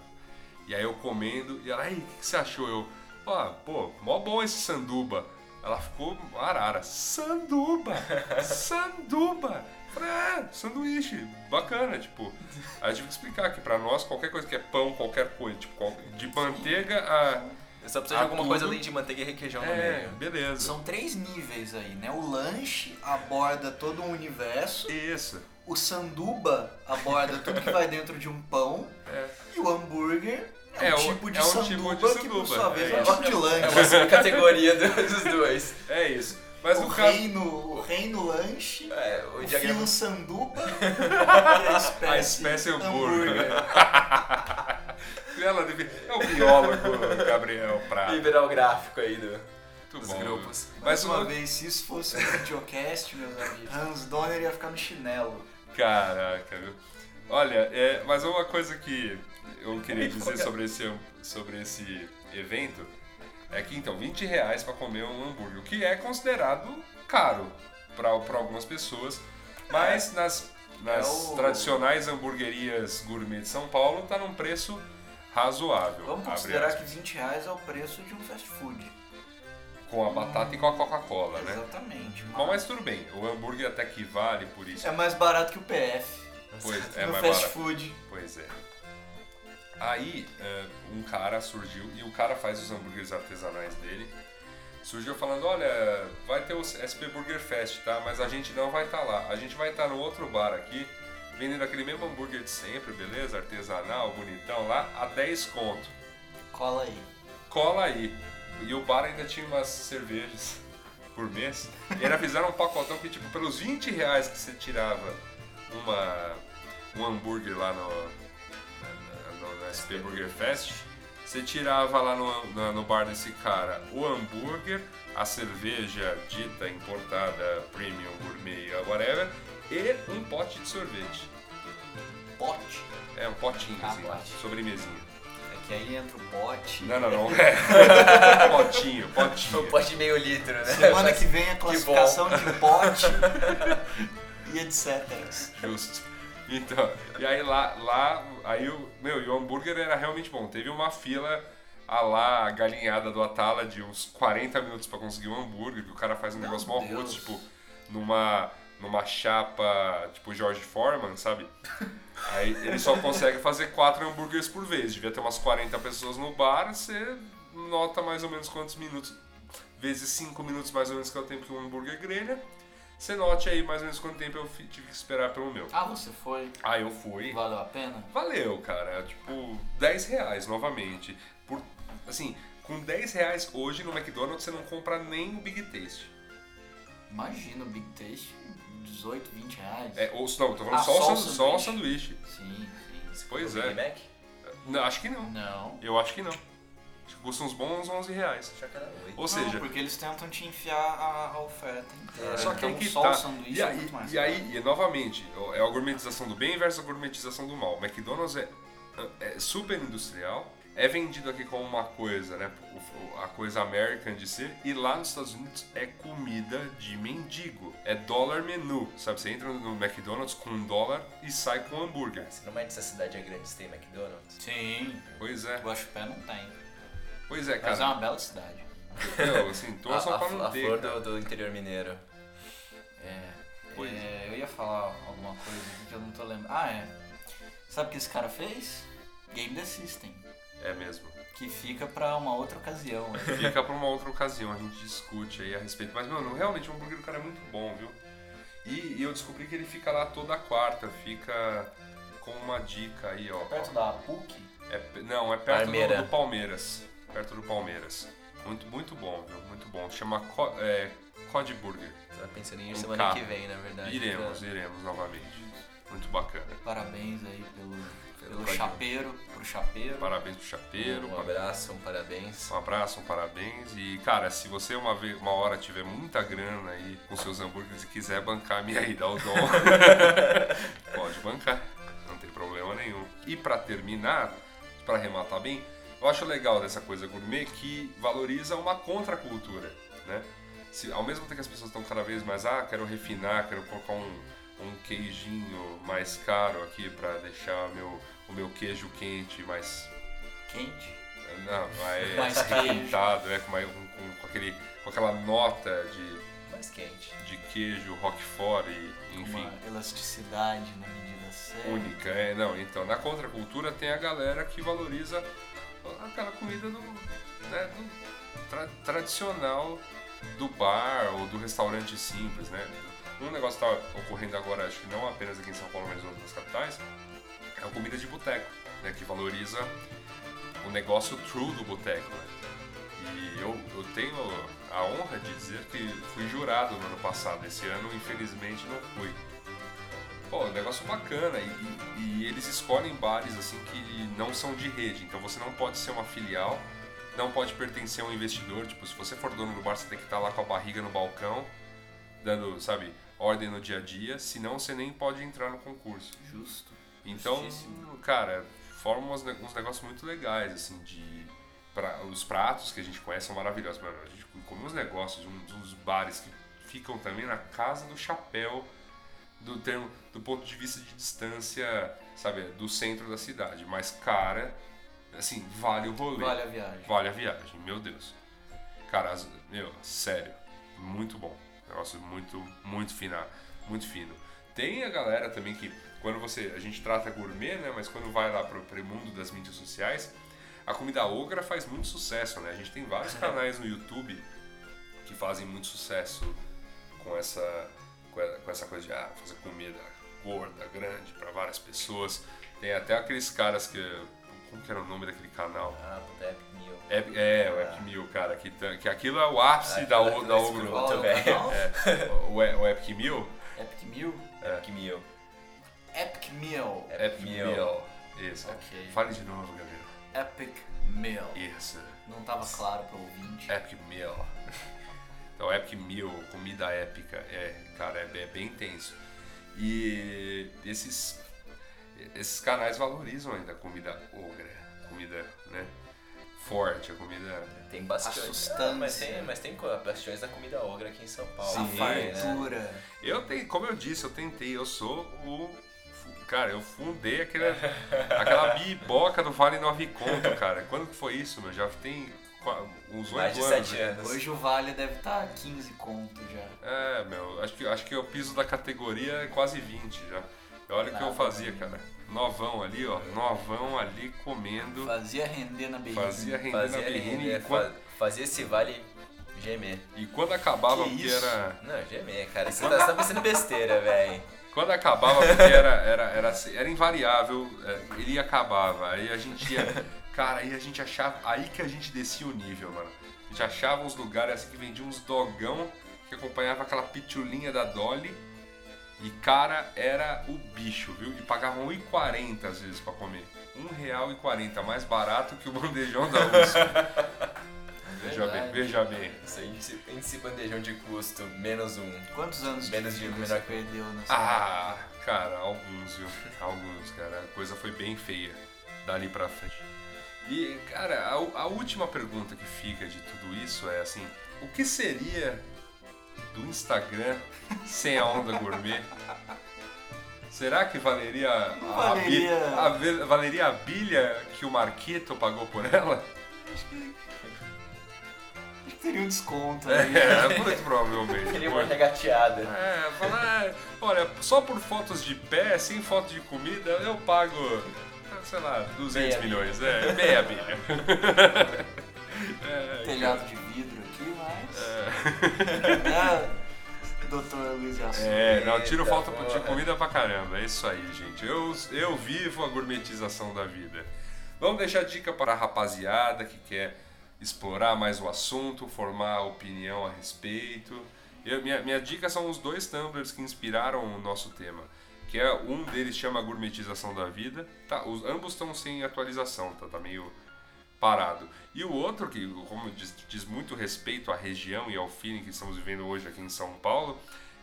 E aí eu comendo, e ela, aí, o que, você achou? Eu, ah, pô, mó bom esse sanduba. Ela ficou arara. Sanduba! Sanduba! Falei, é, sanduíche, bacana, tipo. Aí eu tive que explicar que pra nós, qualquer coisa que é pão, qualquer coisa, tipo, de manteiga a. Eu só preciso de alguma coisa tudo. além de manteiga e requeijão no É, meio. beleza. São três níveis aí, né? O lanche aborda todo um universo, Isso. o sanduba aborda tudo que vai dentro de um pão, É. e o hambúrguer é, É um o- tipo de é um sanduba tipo de que por sanduba, sua vez é, é um tipo de lanche. É uma subcategoria do- dos dois. É isso. Mas o, no caso. reino, o reino lanche, É, o o diagrama. filo sanduba e a espécie, A espécie hambúrguer. Ela deve... É o biólogo Gabriel Prado. Liberar o gráfico aí do, Muito dos bom. grupos. Mais Mas uma uma vez, se isso fosse um videocast, meus amigos, Hans Donner ia ficar no chinelo. Caraca, viu? Olha, é, mas uma coisa que eu queria dizer sobre esse, sobre esse evento é que, então, 20 reais pra comer um hambúrguer, o que é considerado caro pra algumas pessoas, mas nas, nas É o- tradicionais hamburguerias gourmet de São Paulo tá num preço razoável. Vamos considerar que 20 reais é o preço de um fast food. Com a batata e com a Coca-Cola, né? Exatamente. Bom, mas tudo bem, o hambúrguer até que vale por isso. É mais barato que o PF. Pois é, no mais fast barato. food. Pois é. Aí, é, um cara surgiu, e o cara faz os hambúrgueres artesanais dele, surgiu falando, olha, vai ter o SP Burger Fest, tá? Mas a gente não vai estar lá. A gente vai estar no outro bar aqui, vendendo aquele mesmo hambúrguer de sempre, beleza? Artesanal, bonitão lá, a 10 conto. Cola aí. Cola aí. E o bar ainda tinha umas cervejas por mês. E ainda fizeram um pacotão que, tipo, pelos 20 reais que você tirava uma, um hambúrguer lá no, na- SP Burger Fest, você tirava lá no, no bar desse cara o hambúrguer, a cerveja dita importada, premium, gourmet, whatever, e um pote de sorvete. Pote. É, um potinho, Ah, assim, pote. sobremesinha. É que aí entra o bote. Não, não, não. É. potinho, potinho. Um pote de meio litro, né? Semana que vem a classificação de pote e etc. Justo. Então, e aí lá, lá, aí o, meu, e o hambúrguer era realmente bom. Teve uma fila a lá, a galinhada do Atala de uns 40 minutos pra conseguir um hambúrguer, que o cara faz um negócio mó Deus. rústico, tipo, numa, numa chapa, tipo George Foreman, sabe? Aí ele só consegue fazer quatro hambúrgueres por vez. Devia ter umas 40 pessoas no bar, você nota mais ou menos quantos minutos, vezes 5 minutos mais ou menos que é o tempo que um hambúrguer grelha. Você note aí mais ou menos quanto tempo eu tive que esperar pelo meu. Ah, você foi? Aí eu fui. Valeu a pena? Valeu, cara. Tipo, 10 reais novamente. Por, assim, com 10 reais hoje no McDonald's você não compra nem o Big Taste. Imagina o Big Taste, 18, 20 reais. É, ou, não, tô falando Ah, só, só o sanduíche. Sim, sim. Pois O Big é. Mac? Não, acho que não. Não. Eu acho que não. Acho que custa uns bons 11 reais. Ou Não, seja, porque eles tentam te enfiar a, a oferta inteira. É, só que então, que só tá. o sanduíche E é aí, muito mais e aí, e novamente, é a gourmetização do bem versus a gourmetização do mal. O McDonald's é, é super industrial, é vendido aqui como uma coisa, né? A coisa American de ser, e lá nos Estados Unidos é comida de mendigo. É dólar menu, sabe? Você entra no McDonald's com um dólar e sai com um hambúrguer. Se não é dessa cidade é grande, tem McDonald's. Sim, Pois é, Guaxupé não tem. Pois é, Mas é cara. uma bela cidade. Eu, assim, A, torçam a, pra não a ter. flor cara. do, do interior mineiro. É, Pois é, eu ia falar alguma coisa que eu não tô lembrando. Ah, é. Sabe o que esse cara fez? Game the System. É mesmo. Que fica pra uma outra ocasião. né? Fica pra uma outra ocasião, a gente discute aí a respeito. Mas, mano, realmente o hambúrguer do cara é muito bom, viu? E, e eu descobri que ele fica lá toda quarta, fica com uma dica aí, ó. Perto da PUC. É não, é perto do, do Palmeiras. Perto do Palmeiras. Muito, muito bom, viu? Muito bom. Chama Co é, Cod Burger. Tava pensando em ir Um semana K. que vem, na verdade. Iremos, pra- iremos novamente. Muito bacana. Parabéns aí pelo, pelo chapeiro, pro chapeiro. Parabéns pro chapeiro. Um para- abraço, um parabéns. Um abraço, um parabéns. E, cara, se você uma, vez, uma hora tiver muita grana aí com seus hambúrgueres e quiser bancar minha ida ao dom, pode bancar. Não tem problema nenhum. E pra terminar, pra arrematar bem, eu acho legal dessa coisa gourmet que valoriza uma contracultura, né? Se, ao mesmo tempo que as pessoas estão cada vez mais, ah, quero refinar, quero colocar um, um queijinho mais caro aqui para deixar o meu, o meu queijo quente mais. Quente? Não, mais, Mais queijo. requintado, é, com- com- com aquele, com aquela nota de, Mais quente. de queijo roquefort e enfim. Uma elasticidade na medida certa. única. É, não, então, na contracultura tem a galera que valoriza aquela comida do, né, do tra- tradicional do bar ou do restaurante simples, né? Um negócio que está ocorrendo agora, acho que não apenas aqui em São Paulo, mas em outras capitais, é a comida de boteco, né? Que valoriza o negócio true do boteco, né? E eu, eu tenho a honra de dizer que fui jurado no ano passado. Esse ano, infelizmente, não fui. Pô, um negócio bacana. E, e- e eles escolhem bares assim que não são de rede. Então você não pode ser uma filial, não pode pertencer a um investidor. Tipo, se você for dono do bar, você tem que estar lá com a barriga no balcão, dando, sabe, ordem no dia a dia. Senão você nem pode entrar no concurso. Justo. Então, Justíssimo. cara, forma uns, ne- uns negócios muito legais, assim, de. Pra, os pratos que a gente conhece são maravilhosos, mano. A gente come uns negócios, uns, uns bares que ficam também na casa do chapéu, do, termo, do ponto de vista de distância, sabe, do centro da cidade. Mas, cara, assim, vale o rolê. Vale a viagem. Vale a viagem, meu Deus. Cara, meu, sério, muito bom. Negócio muito, muito fina, muito fino. Tem a galera também que, quando você. A gente trata gourmet, né? Mas quando vai lá pro, pro mundo das mídias sociais, a comida ogra faz muito sucesso, né? A gente tem vários canais no YouTube que fazem muito sucesso com essa, com essa coisa de ah, fazer comida gorda, grande, para várias pessoas. Tem até aqueles caras que. Como que era o nome daquele canal? Ah, puta, Epic Meal. Ep- é, o Epic Meal, cara, que, que aquilo é o ápice da, Aquilo é o- da ogro. É o velho. canal? O, o Epic Meal? Epic Meal? Epic Meal. Epic Meal. Epic Meal. Meal. Isso. Ok. Fale de novo, galera. Epic Meal. Isso. Não tava claro pro ouvinte. Epic Meal. Então, Epic Meal, comida épica, é, cara, é, é bem intenso. E esses, esses canais valorizam ainda a comida ogra, comida, né, forte, a comida... Tem bastante. Ah, mas tem, mas tem bastiões da comida ogra aqui em São Paulo. A Sim, né? fartura. Eu tenho, como eu disse, eu tentei, eu sou o... Cara, eu fundei aquele, aquela biboca do Vale Nove Conto, cara. Quando que foi isso, meu? Já tem uns Mais oito de anos. 7 anos. Hoje o Vale deve estar 15 conto já. É, meu, acho que, acho que o piso da categoria é quase 20 já. Olha o que eu fazia, cara. Novão ali, ó. Novão ali comendo. Fazia render na berrinha. Fazia render Fazia, na berrina. render, E quando, fa- fazia esse vale gemer. e quando acabava, Que porque isso? era. Não, gemer, cara. Você tá, você tá pensando besteira, velho. Quando acabava, porque era, era, era, era invariável, é, ele acabava. Aí a gente ia. Cara, aí a gente achava. Aí que a gente descia o nível, mano. A gente achava uns lugares assim que vendiam uns dogão que acompanhava aquela pitulinha da Dolly. E cara, era o bicho, viu? E pagavam 1,40 às vezes pra comer. R$1,40, mais barato que o bandejão da USP. veja bem, veja bem. Esse índice, índice bandejão de custo, menos um. Quantos anos Menos de de vida você perdeu nessa Ah, cara, alguns, viu? Alguns, cara. A coisa foi bem feia dali pra frente. E, cara, a, a última pergunta que fica de tudo isso é assim: o que seria do Instagram sem a onda gourmet? Será que valeria a, Valeria. a ve- valeria a bilha que o Marquito pagou por ela? Acho que teria um desconto aí. É, muito provavelmente. Queria uma regateada. É, falar, olha, só por fotos de pé, sem foto de comida, eu pago, sei lá, 200 Meia milhões. É, meia bilha. É, Telhado de vidro aqui, mas. Né, Doutor Luiz Assunção. É, não, tiro foto de comida pra caramba. É isso aí, gente. Eu, eu vivo a gourmetização da vida. Vamos deixar dica para a rapaziada que quer explorar mais o assunto, formar opinião a respeito. Eu- minha, minha dica são os dois tumblers que inspiraram o nosso tema. Que é um deles chama Gourmetização da Vida. Tá, os, ambos estão sem atualização, tá, tá meio parado. E o outro, que como diz, diz muito respeito à região e ao feeling que estamos vivendo hoje aqui em São Paulo,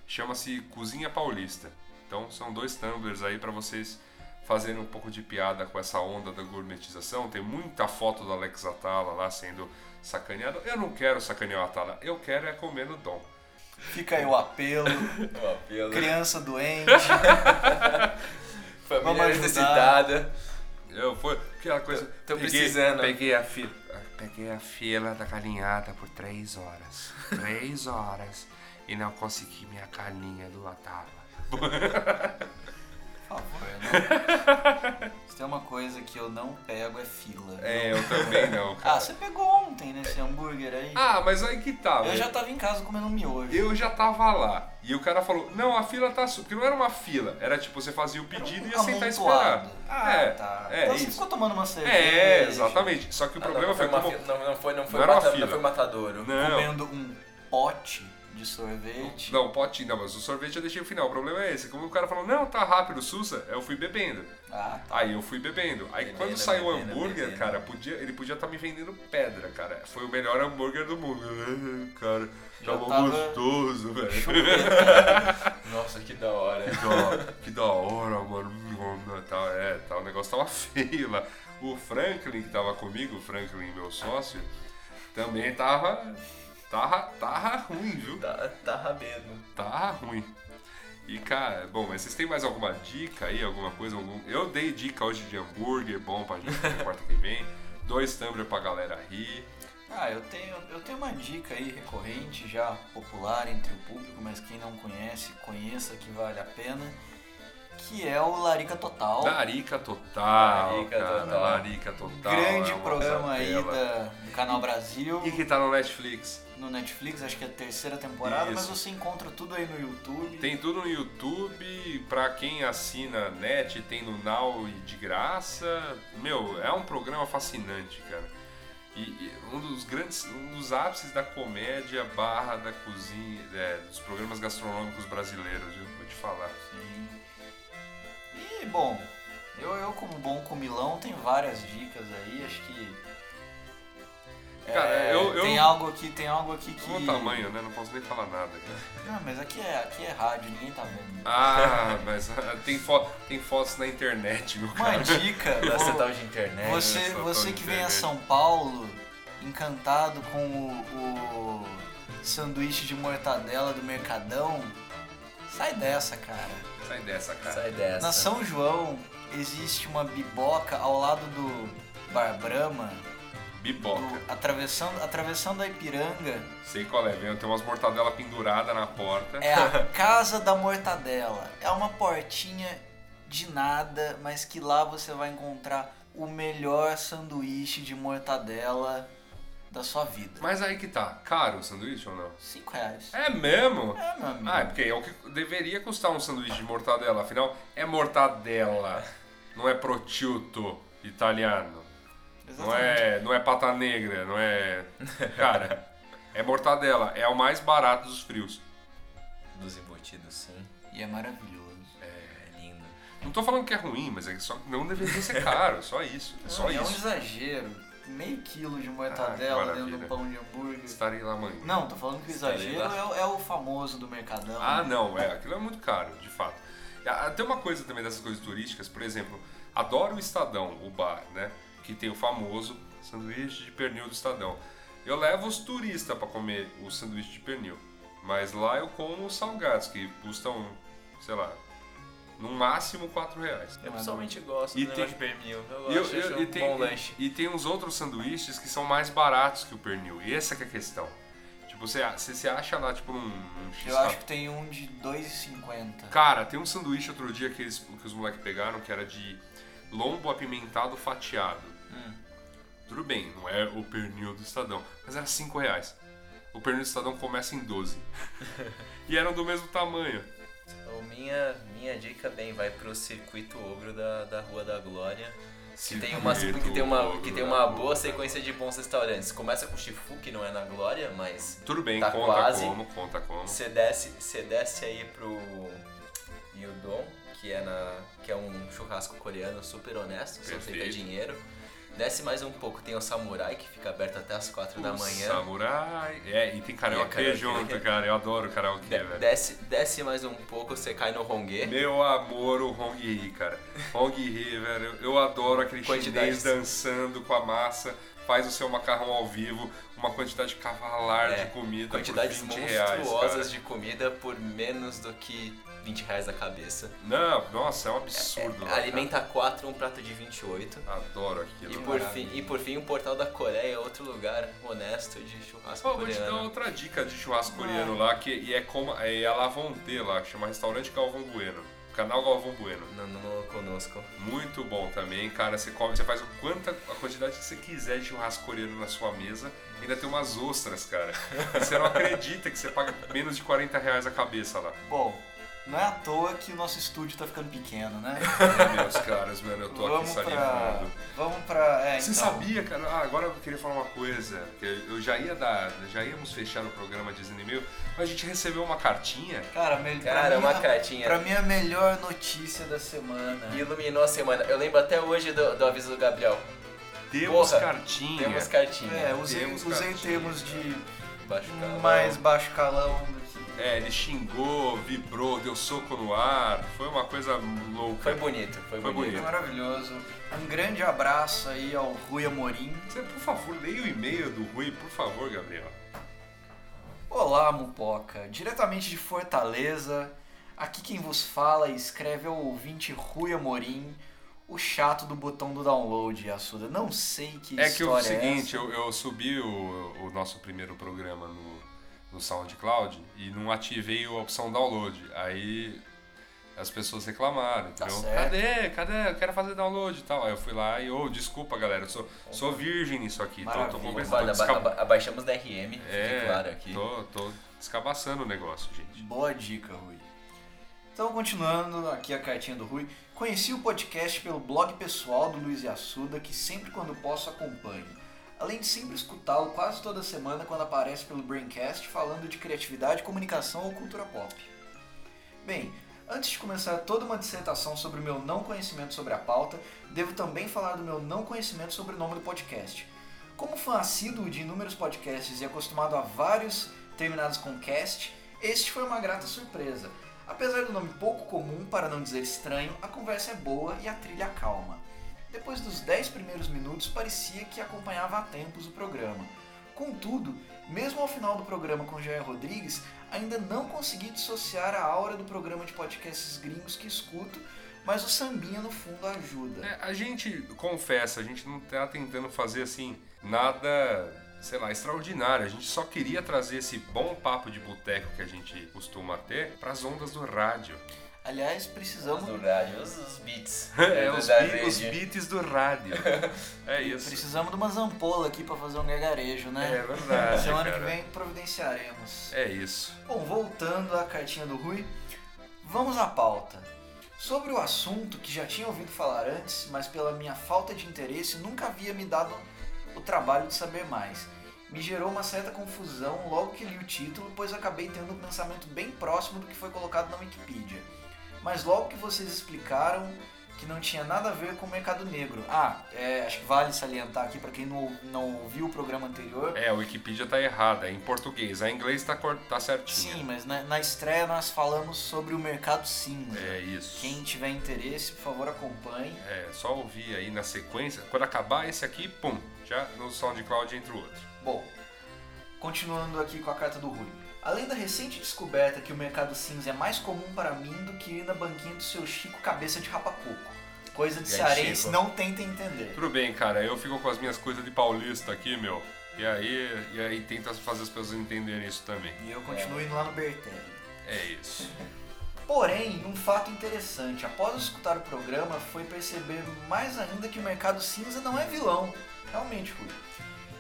chama-se Cozinha Paulista. Então são dois tumblers aí para vocês fazerem um pouco de piada com essa onda da gourmetização. Tem muita foto do Alex Atala lá sendo sacaneado. Eu não quero sacanear o Atala, eu quero é comer no Dom. Fica aí o apelo. O apelo. Criança doente. Família necessitada. Eu fui. Aquela coisa. Tô peguei, precisando. Peguei a fila. Peguei a fila da galinhada por três horas. Três horas. E não consegui minha galinha do Otávio. Por favor, né? Se tem uma coisa que eu não pego é fila. É, eu também não, cara. Ah, você pegou ontem, né? Esse hambúrguer aí. Ah, mas aí que tá, eu já tava em casa comendo um miojo. Eu já tava lá. E o cara falou, não, a fila tá su-" Porque não era uma fila. Era tipo, você fazia o pedido e ia sentar e esperar. Ah, é, tá. é então você isso. ficou tomando uma cerveja. É, exatamente. Só que o Ah, problema não, foi uma como... fila- não, não foi, não foi, Não era uma fila. não foi matadouro. Não, Comendo um pote de sorvete. não, potinho, não, mas o sorvete eu deixei o final. O problema é esse. Como o cara falou, não, tá rápido, Sussa, eu fui bebendo. Ah, tá. Aí eu fui bebendo. Aí Bebendo, quando saiu o bebendo, hambúrguer, bebendo. cara, podia, ele podia estar me vendendo pedra, cara. Foi o melhor hambúrguer do mundo. cara, Já tava tava gostoso, velho. Nossa, que da hora. Que da, que da hora, mano. Tá, é, tá, o negócio tava feio lá. O Franklin, que tava comigo, o Franklin, meu sócio, também tava. Tava, tava ruim, viu? Tá, tá mesmo. Tava ruim. E cara, bom, mas vocês têm mais alguma dica aí, alguma coisa? Algum... Eu dei dica hoje de hambúrguer bom pra gente na quarta que vem. Dois tumbler pra galera rir. Ah, eu tenho, eu tenho uma dica aí recorrente, já popular entre o público, mas quem não conhece, conheça que vale a pena. Que é o Larica Total. Larica total. Larica cara, total. Larica total. grande é programa aí da, do Canal Brasil. E que tá no Netflix. No Netflix, acho que é a terceira temporada, mas Isso. você encontra tudo aí no YouTube. Tem tudo no YouTube, pra quem assina net, tem no Now e de graça. Meu, é um programa fascinante, cara. E, e um dos grandes, um dos ápices da comédia barra da cozinha, é, dos programas gastronômicos brasileiros, viu? Vou te falar. E, bom, eu, eu como bom comilão tenho várias dicas aí, acho que... Cara, é, eu- eu- Tem algo aqui, tem algo aqui que... Qual o tamanho, né? Não posso nem falar nada. cara. Não, mas aqui é, aqui é rádio, ninguém tá vendo. Ah, mas ah, tem, fo tem fotos na internet, meu Uma cara. dica, Essa vou- tal de internet. você, essa você tal que vem a. São Paulo encantado com o, o sanduíche de mortadela do Mercadão, sai dessa, cara. Sai dessa, cara. Sai dessa. Na São João existe uma biboca ao lado do Bar Brahma, Biboca. do- atravessando, atravessando a Ipiranga, Sei qual é, vem. Tem umas mortadelas penduradas na porta. é a Casa da Mortadela. É uma portinha de nada, mas que lá você vai encontrar o melhor sanduíche de mortadela da sua vida. Mas aí que tá. Caro o sanduíche ou não? 5 reais. É mesmo? É, meu amigo. Ah, é porque é o que deveria custar um sanduíche de mortadela. Afinal, é mortadela. Não é prosciutto italiano. Não é, não é pata negra, não é... Cara, é mortadela. É o mais barato dos frios. Dos embutidos, sim. E é maravilhoso. É lindo. Não tô falando que é ruim, mas é que só não deveria ser caro. Só isso. É só Não, é um isso. exagero. Meio quilo de Ah, mortadela que dentro do pão de hambúrguer. Estarei lá amanhã. Não, tô falando que o exagero é, o- é o famoso do Mercadão. Ah, não, é, aquilo é muito caro, de fato. Ah, Tem uma coisa também dessas coisas turísticas, por exemplo, adoro o Estadão, o bar, né? Que tem o famoso sanduíche de pernil do Estadão. Eu levo os turistas para comer o sanduíche de pernil, mas lá eu como os salgados, que custam, sei lá, no máximo 4 reais. Eu pessoalmente gosto E do tem- negócio de pernil. Eu E, eu- acho, eu- e um tem, bom lanche. e tem uns outros sanduíches que são mais baratos que o pernil. E essa que é a questão. Tipo, você, você, você acha lá, tipo, num, num X Eu acho que tem um de 2,50. Cara, tem um sanduíche outro dia que, eles, que os moleques pegaram que era de lombo apimentado fatiado. Hum. Tudo bem, não é o pernil do Estadão, mas era 5 reais. O pernil do Estadão começa em 12. e eram do mesmo tamanho. Então, minha, minha dica, bem, vai pro circuito ogro da, da Rua da Glória. Que tem, uma, que tem uma, que tem uma boa sequência de bons restaurantes. Começa com Chifu, que não é na Glória, mas Tudo bem, Tá conta quase. como, conta como. você desce, você desce aí pro Yudon, que é, na, que é um churrasco coreano super honesto, só aceita Perfeito. dinheiro. Desce mais um pouco, tem o Samurai, que fica aberto até as 4 da manhã. Samurai. É, e tem E karaokê karaokê. junto, cara. Eu adoro karaokê, De- velho. desce, desce mais um pouco, você cai no Hongê. Meu amor, o Hong Hee, cara. Hong Hee, velho. Eu adoro aquele Quantidades. chinês dançando com a massa, faz o seu macarrão ao vivo, uma quantidade cavalar É, de comida Quantidades por 20 reais, monstruosas cara. de comida por menos do que 20 reais a cabeça. Não, nossa, é um absurdo. lá, Alimenta 4, um prato de 28. cara. Adoro aquilo. E por, fim, e por fim, o Portal da Coreia é outro lugar honesto de churrasco Pô, vou te dar coreano. outra dica de churrasco coreano lá, que e é como é a Lavonte lá, que chama Restaurante Galvão Bueno. Canal Galvão Bueno. Não, não, conosco. Muito bom também, cara. Você come, você faz o quanta a quantidade que você quiser de churrasco coreano na sua mesa. Ainda tem umas ostras, cara. Você não acredita que você paga menos de 40 reais a cabeça lá. Bom, não é à toa que o nosso estúdio tá ficando pequeno, né? Meu, meus caras, mano, eu tô aqui Vamos pra. salivando. Vamos pra. É, Você então, sabia, cara? Ah, agora eu queria falar uma coisa. Que eu já ia dar. Já íamos fechar o programa Disney Mail, mas a gente recebeu uma cartinha. Cara, me- pra Cara, mim, uma a- cartinha. Pra mim, a melhor notícia da semana. Iluminou a semana. Eu lembro até hoje do, do aviso do Gabriel. Temos Porra, cartinha. Temos cartinha. É, usei, Temos usei cartinha. termos de Baixo calão. mais baixo calão. É, ele xingou, vibrou, deu soco no ar. Foi uma coisa louca. Foi bonito, foi, Foi bonito. bonito. Maravilhoso. Um grande abraço aí ao Rui Amorim. Você, por favor, leia o e-mail do Rui, por favor, Gabriel. Olá, Mupoca. Diretamente de Fortaleza, aqui quem vos fala e escreve é o ouvinte Rui Amorim, o chato do botão do download, Assuda. Não sei que É que o história seguinte, é essa. eu, eu subi o, o nosso primeiro programa no, no SoundCloud e não ativei a opção download. Aí as pessoas reclamaram, Tá entendeu? certo. Cadê? Cadê? Eu quero fazer download e tal. Aí eu fui lá e, ô, desculpa, galera, eu sou, sou virgem nisso aqui. Tô, tô Maravilha. conversando. Tô, aba- abaixamos da RM, fique é, claro aqui. tô, tô descabaçando o negócio, gente. Boa dica, Rui. Então, continuando aqui a cartinha do Rui. Conheci o podcast pelo blog pessoal do Luiz Assuda, que sempre quando posso acompanho. Além de sempre escutá-lo quase toda semana quando aparece pelo Braincast falando de criatividade, comunicação ou cultura pop. Bem, antes de começar toda uma dissertação sobre o meu não conhecimento sobre a pauta, devo também falar do meu não conhecimento sobre o nome do podcast. Como fã assíduo de inúmeros podcasts e acostumado a vários terminados com cast, este foi uma grata surpresa. Apesar do nome pouco comum, para não dizer estranho, a conversa é boa e a trilha calma. Depois dos 10 primeiros minutos, parecia que acompanhava há tempos o programa. Contudo, mesmo ao final do programa com Jair Rodrigues, ainda não consegui dissociar a aura do programa de podcasts gringos que escuto, mas o sambinha no fundo ajuda. É, a gente confessa, a gente não tá tentando fazer assim nada, sei lá, extraordinário. A gente só queria trazer esse bom papo de boteco que a gente costuma ter pras ondas do rádio. Aliás, precisamos, Do rádio, os, os beats. É, do- os, bi- os beats do rádio. É isso. precisamos de umas ampolas aqui para fazer um gargarejo, né? É verdade, Semana cara. que vem providenciaremos. É isso. Bom, voltando à cartinha do Rui, vamos à pauta. Sobre o assunto que já tinha ouvido falar antes, mas pela minha falta de interesse nunca havia me dado o trabalho de saber mais. Me gerou uma certa confusão logo que li o título, pois acabei tendo um pensamento bem próximo do que foi colocado na Wikipedia. Mas logo que vocês explicaram que não tinha nada a ver com o mercado negro. Ah, é, acho que vale salientar aqui para quem não, não ouviu o programa anterior. É, a Wikipedia tá errada, é em português. A inglês tá, cor- tá certinha. Sim, mas na, na estreia nós falamos sobre o mercado cinza. É isso. Quem tiver interesse, por favor, acompanhe. É, só ouvir aí na sequência. Quando acabar esse aqui, pum, já no SoundCloud entra o outro. Bom, continuando aqui com a carta do Rui. Além da recente descoberta que o mercado cinza é mais comum para mim do que ir na banquinha do seu Chico Cabeça de Rapacoco. Coisa de cearense, não tentem entender. Tudo bem, cara, eu fico com as minhas coisas de paulista aqui, meu. E aí, e aí tenta fazer as pessoas entenderem isso também. E eu continuo indo lá no Bertelli. É isso. Porém, um fato interessante, após escutar o programa, foi perceber mais ainda que o mercado cinza não é vilão. Realmente, Rui.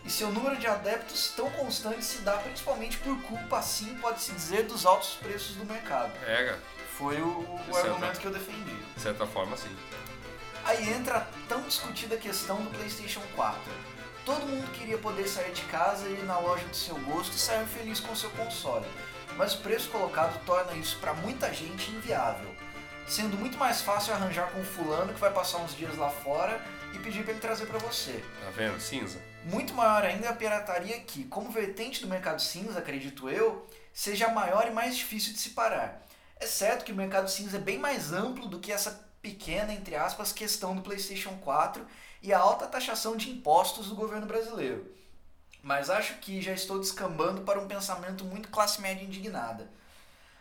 E seu número de adeptos tão constante se dá principalmente por culpa, assim pode-se dizer, dos altos preços do mercado. É, cara, Foi o, o certa- argumento que eu defendi. de certa forma, sim. Aí entra a tão discutida questão do PlayStation 4. Todo mundo queria poder sair de casa e ir na loja do seu gosto e sair feliz com seu console. Mas o preço colocado torna isso para muita gente inviável. sendo muito mais fácil arranjar com fulano que vai passar uns dias lá fora e pedir para ele trazer para você. Tá vendo? Cinza. Muito maior ainda é a pirataria que, como vertente do mercado cinza, acredito eu, seja maior e mais difícil de se parar. É certo que o mercado cinza é bem mais amplo do que essa pequena, entre aspas, questão do PlayStation 4 e a alta taxação de impostos do governo brasileiro. Mas acho que já estou descambando para um pensamento muito classe média indignada.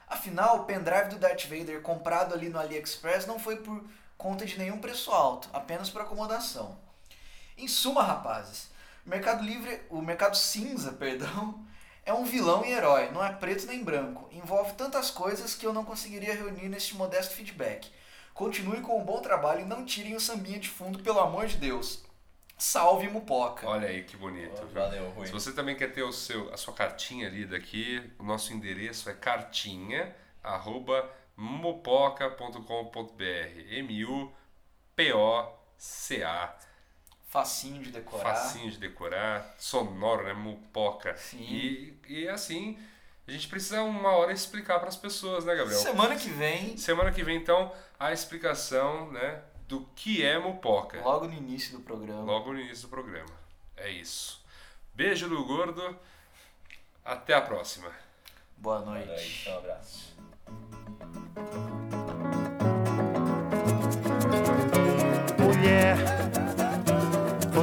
Afinal, o pendrive do Darth Vader comprado ali no AliExpress não foi por conta de nenhum preço alto, apenas por acomodação. Em suma, rapazes, Mercado Livre, o Mercado Cinza, perdão, é um vilão e herói, não é preto nem branco. Envolve tantas coisas que eu não conseguiria reunir neste modesto feedback. Continue com um bom trabalho e não tirem o sambinha de fundo, pelo amor de Deus. Salve Mupoca. Olha aí que bonito. Oh, valeu, Rui. Se você também quer ter o seu, a sua cartinha lida aqui, o nosso endereço é cartinha@mopoca.com.br. M U P O C A. Facinho de decorar. Facinho de decorar, sonoro, né? Mupoca. Sim. E, e assim, a gente precisa uma hora explicar para as pessoas, né, Gabriel? Semana que vem, Semana que vem, então, a explicação, né, do que é mupoca. logo no início do programa. Logo no início do programa. É isso. Beijo do gordo. Até a próxima. Boa Boa noite. noite, um abraço. Mulher,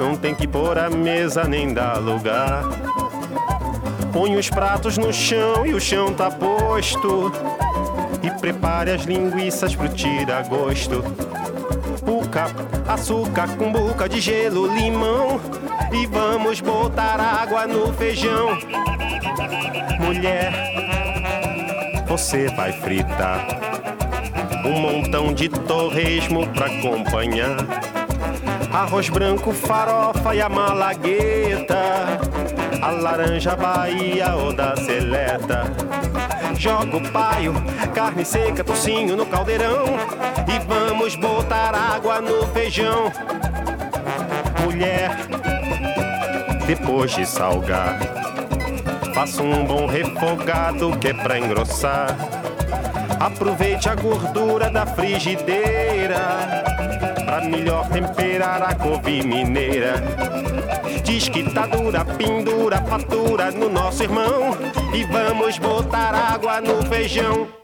Não tem que pôr a mesa nem dar lugar. Põe os pratos no chão e o chão tá posto. E prepare as linguiças pro tira-gosto. Puca, açúcar com boca de gelo, limão. E vamos botar água no feijão. Mulher, você vai fritar um montão de torresmo pra acompanhar. Arroz branco, farofa e a malagueta. A laranja Bahia ou da seleta. Joga o paio, carne seca, tocinho no caldeirão. E vamos botar água no feijão. Mulher, depois de salgar, faça um bom refogado que é pra engrossar. Aproveite a gordura da frigideira melhor temperar a couve mineira. Diz que tá dura, pendura, fatura no nosso irmão. E vamos botar água no feijão.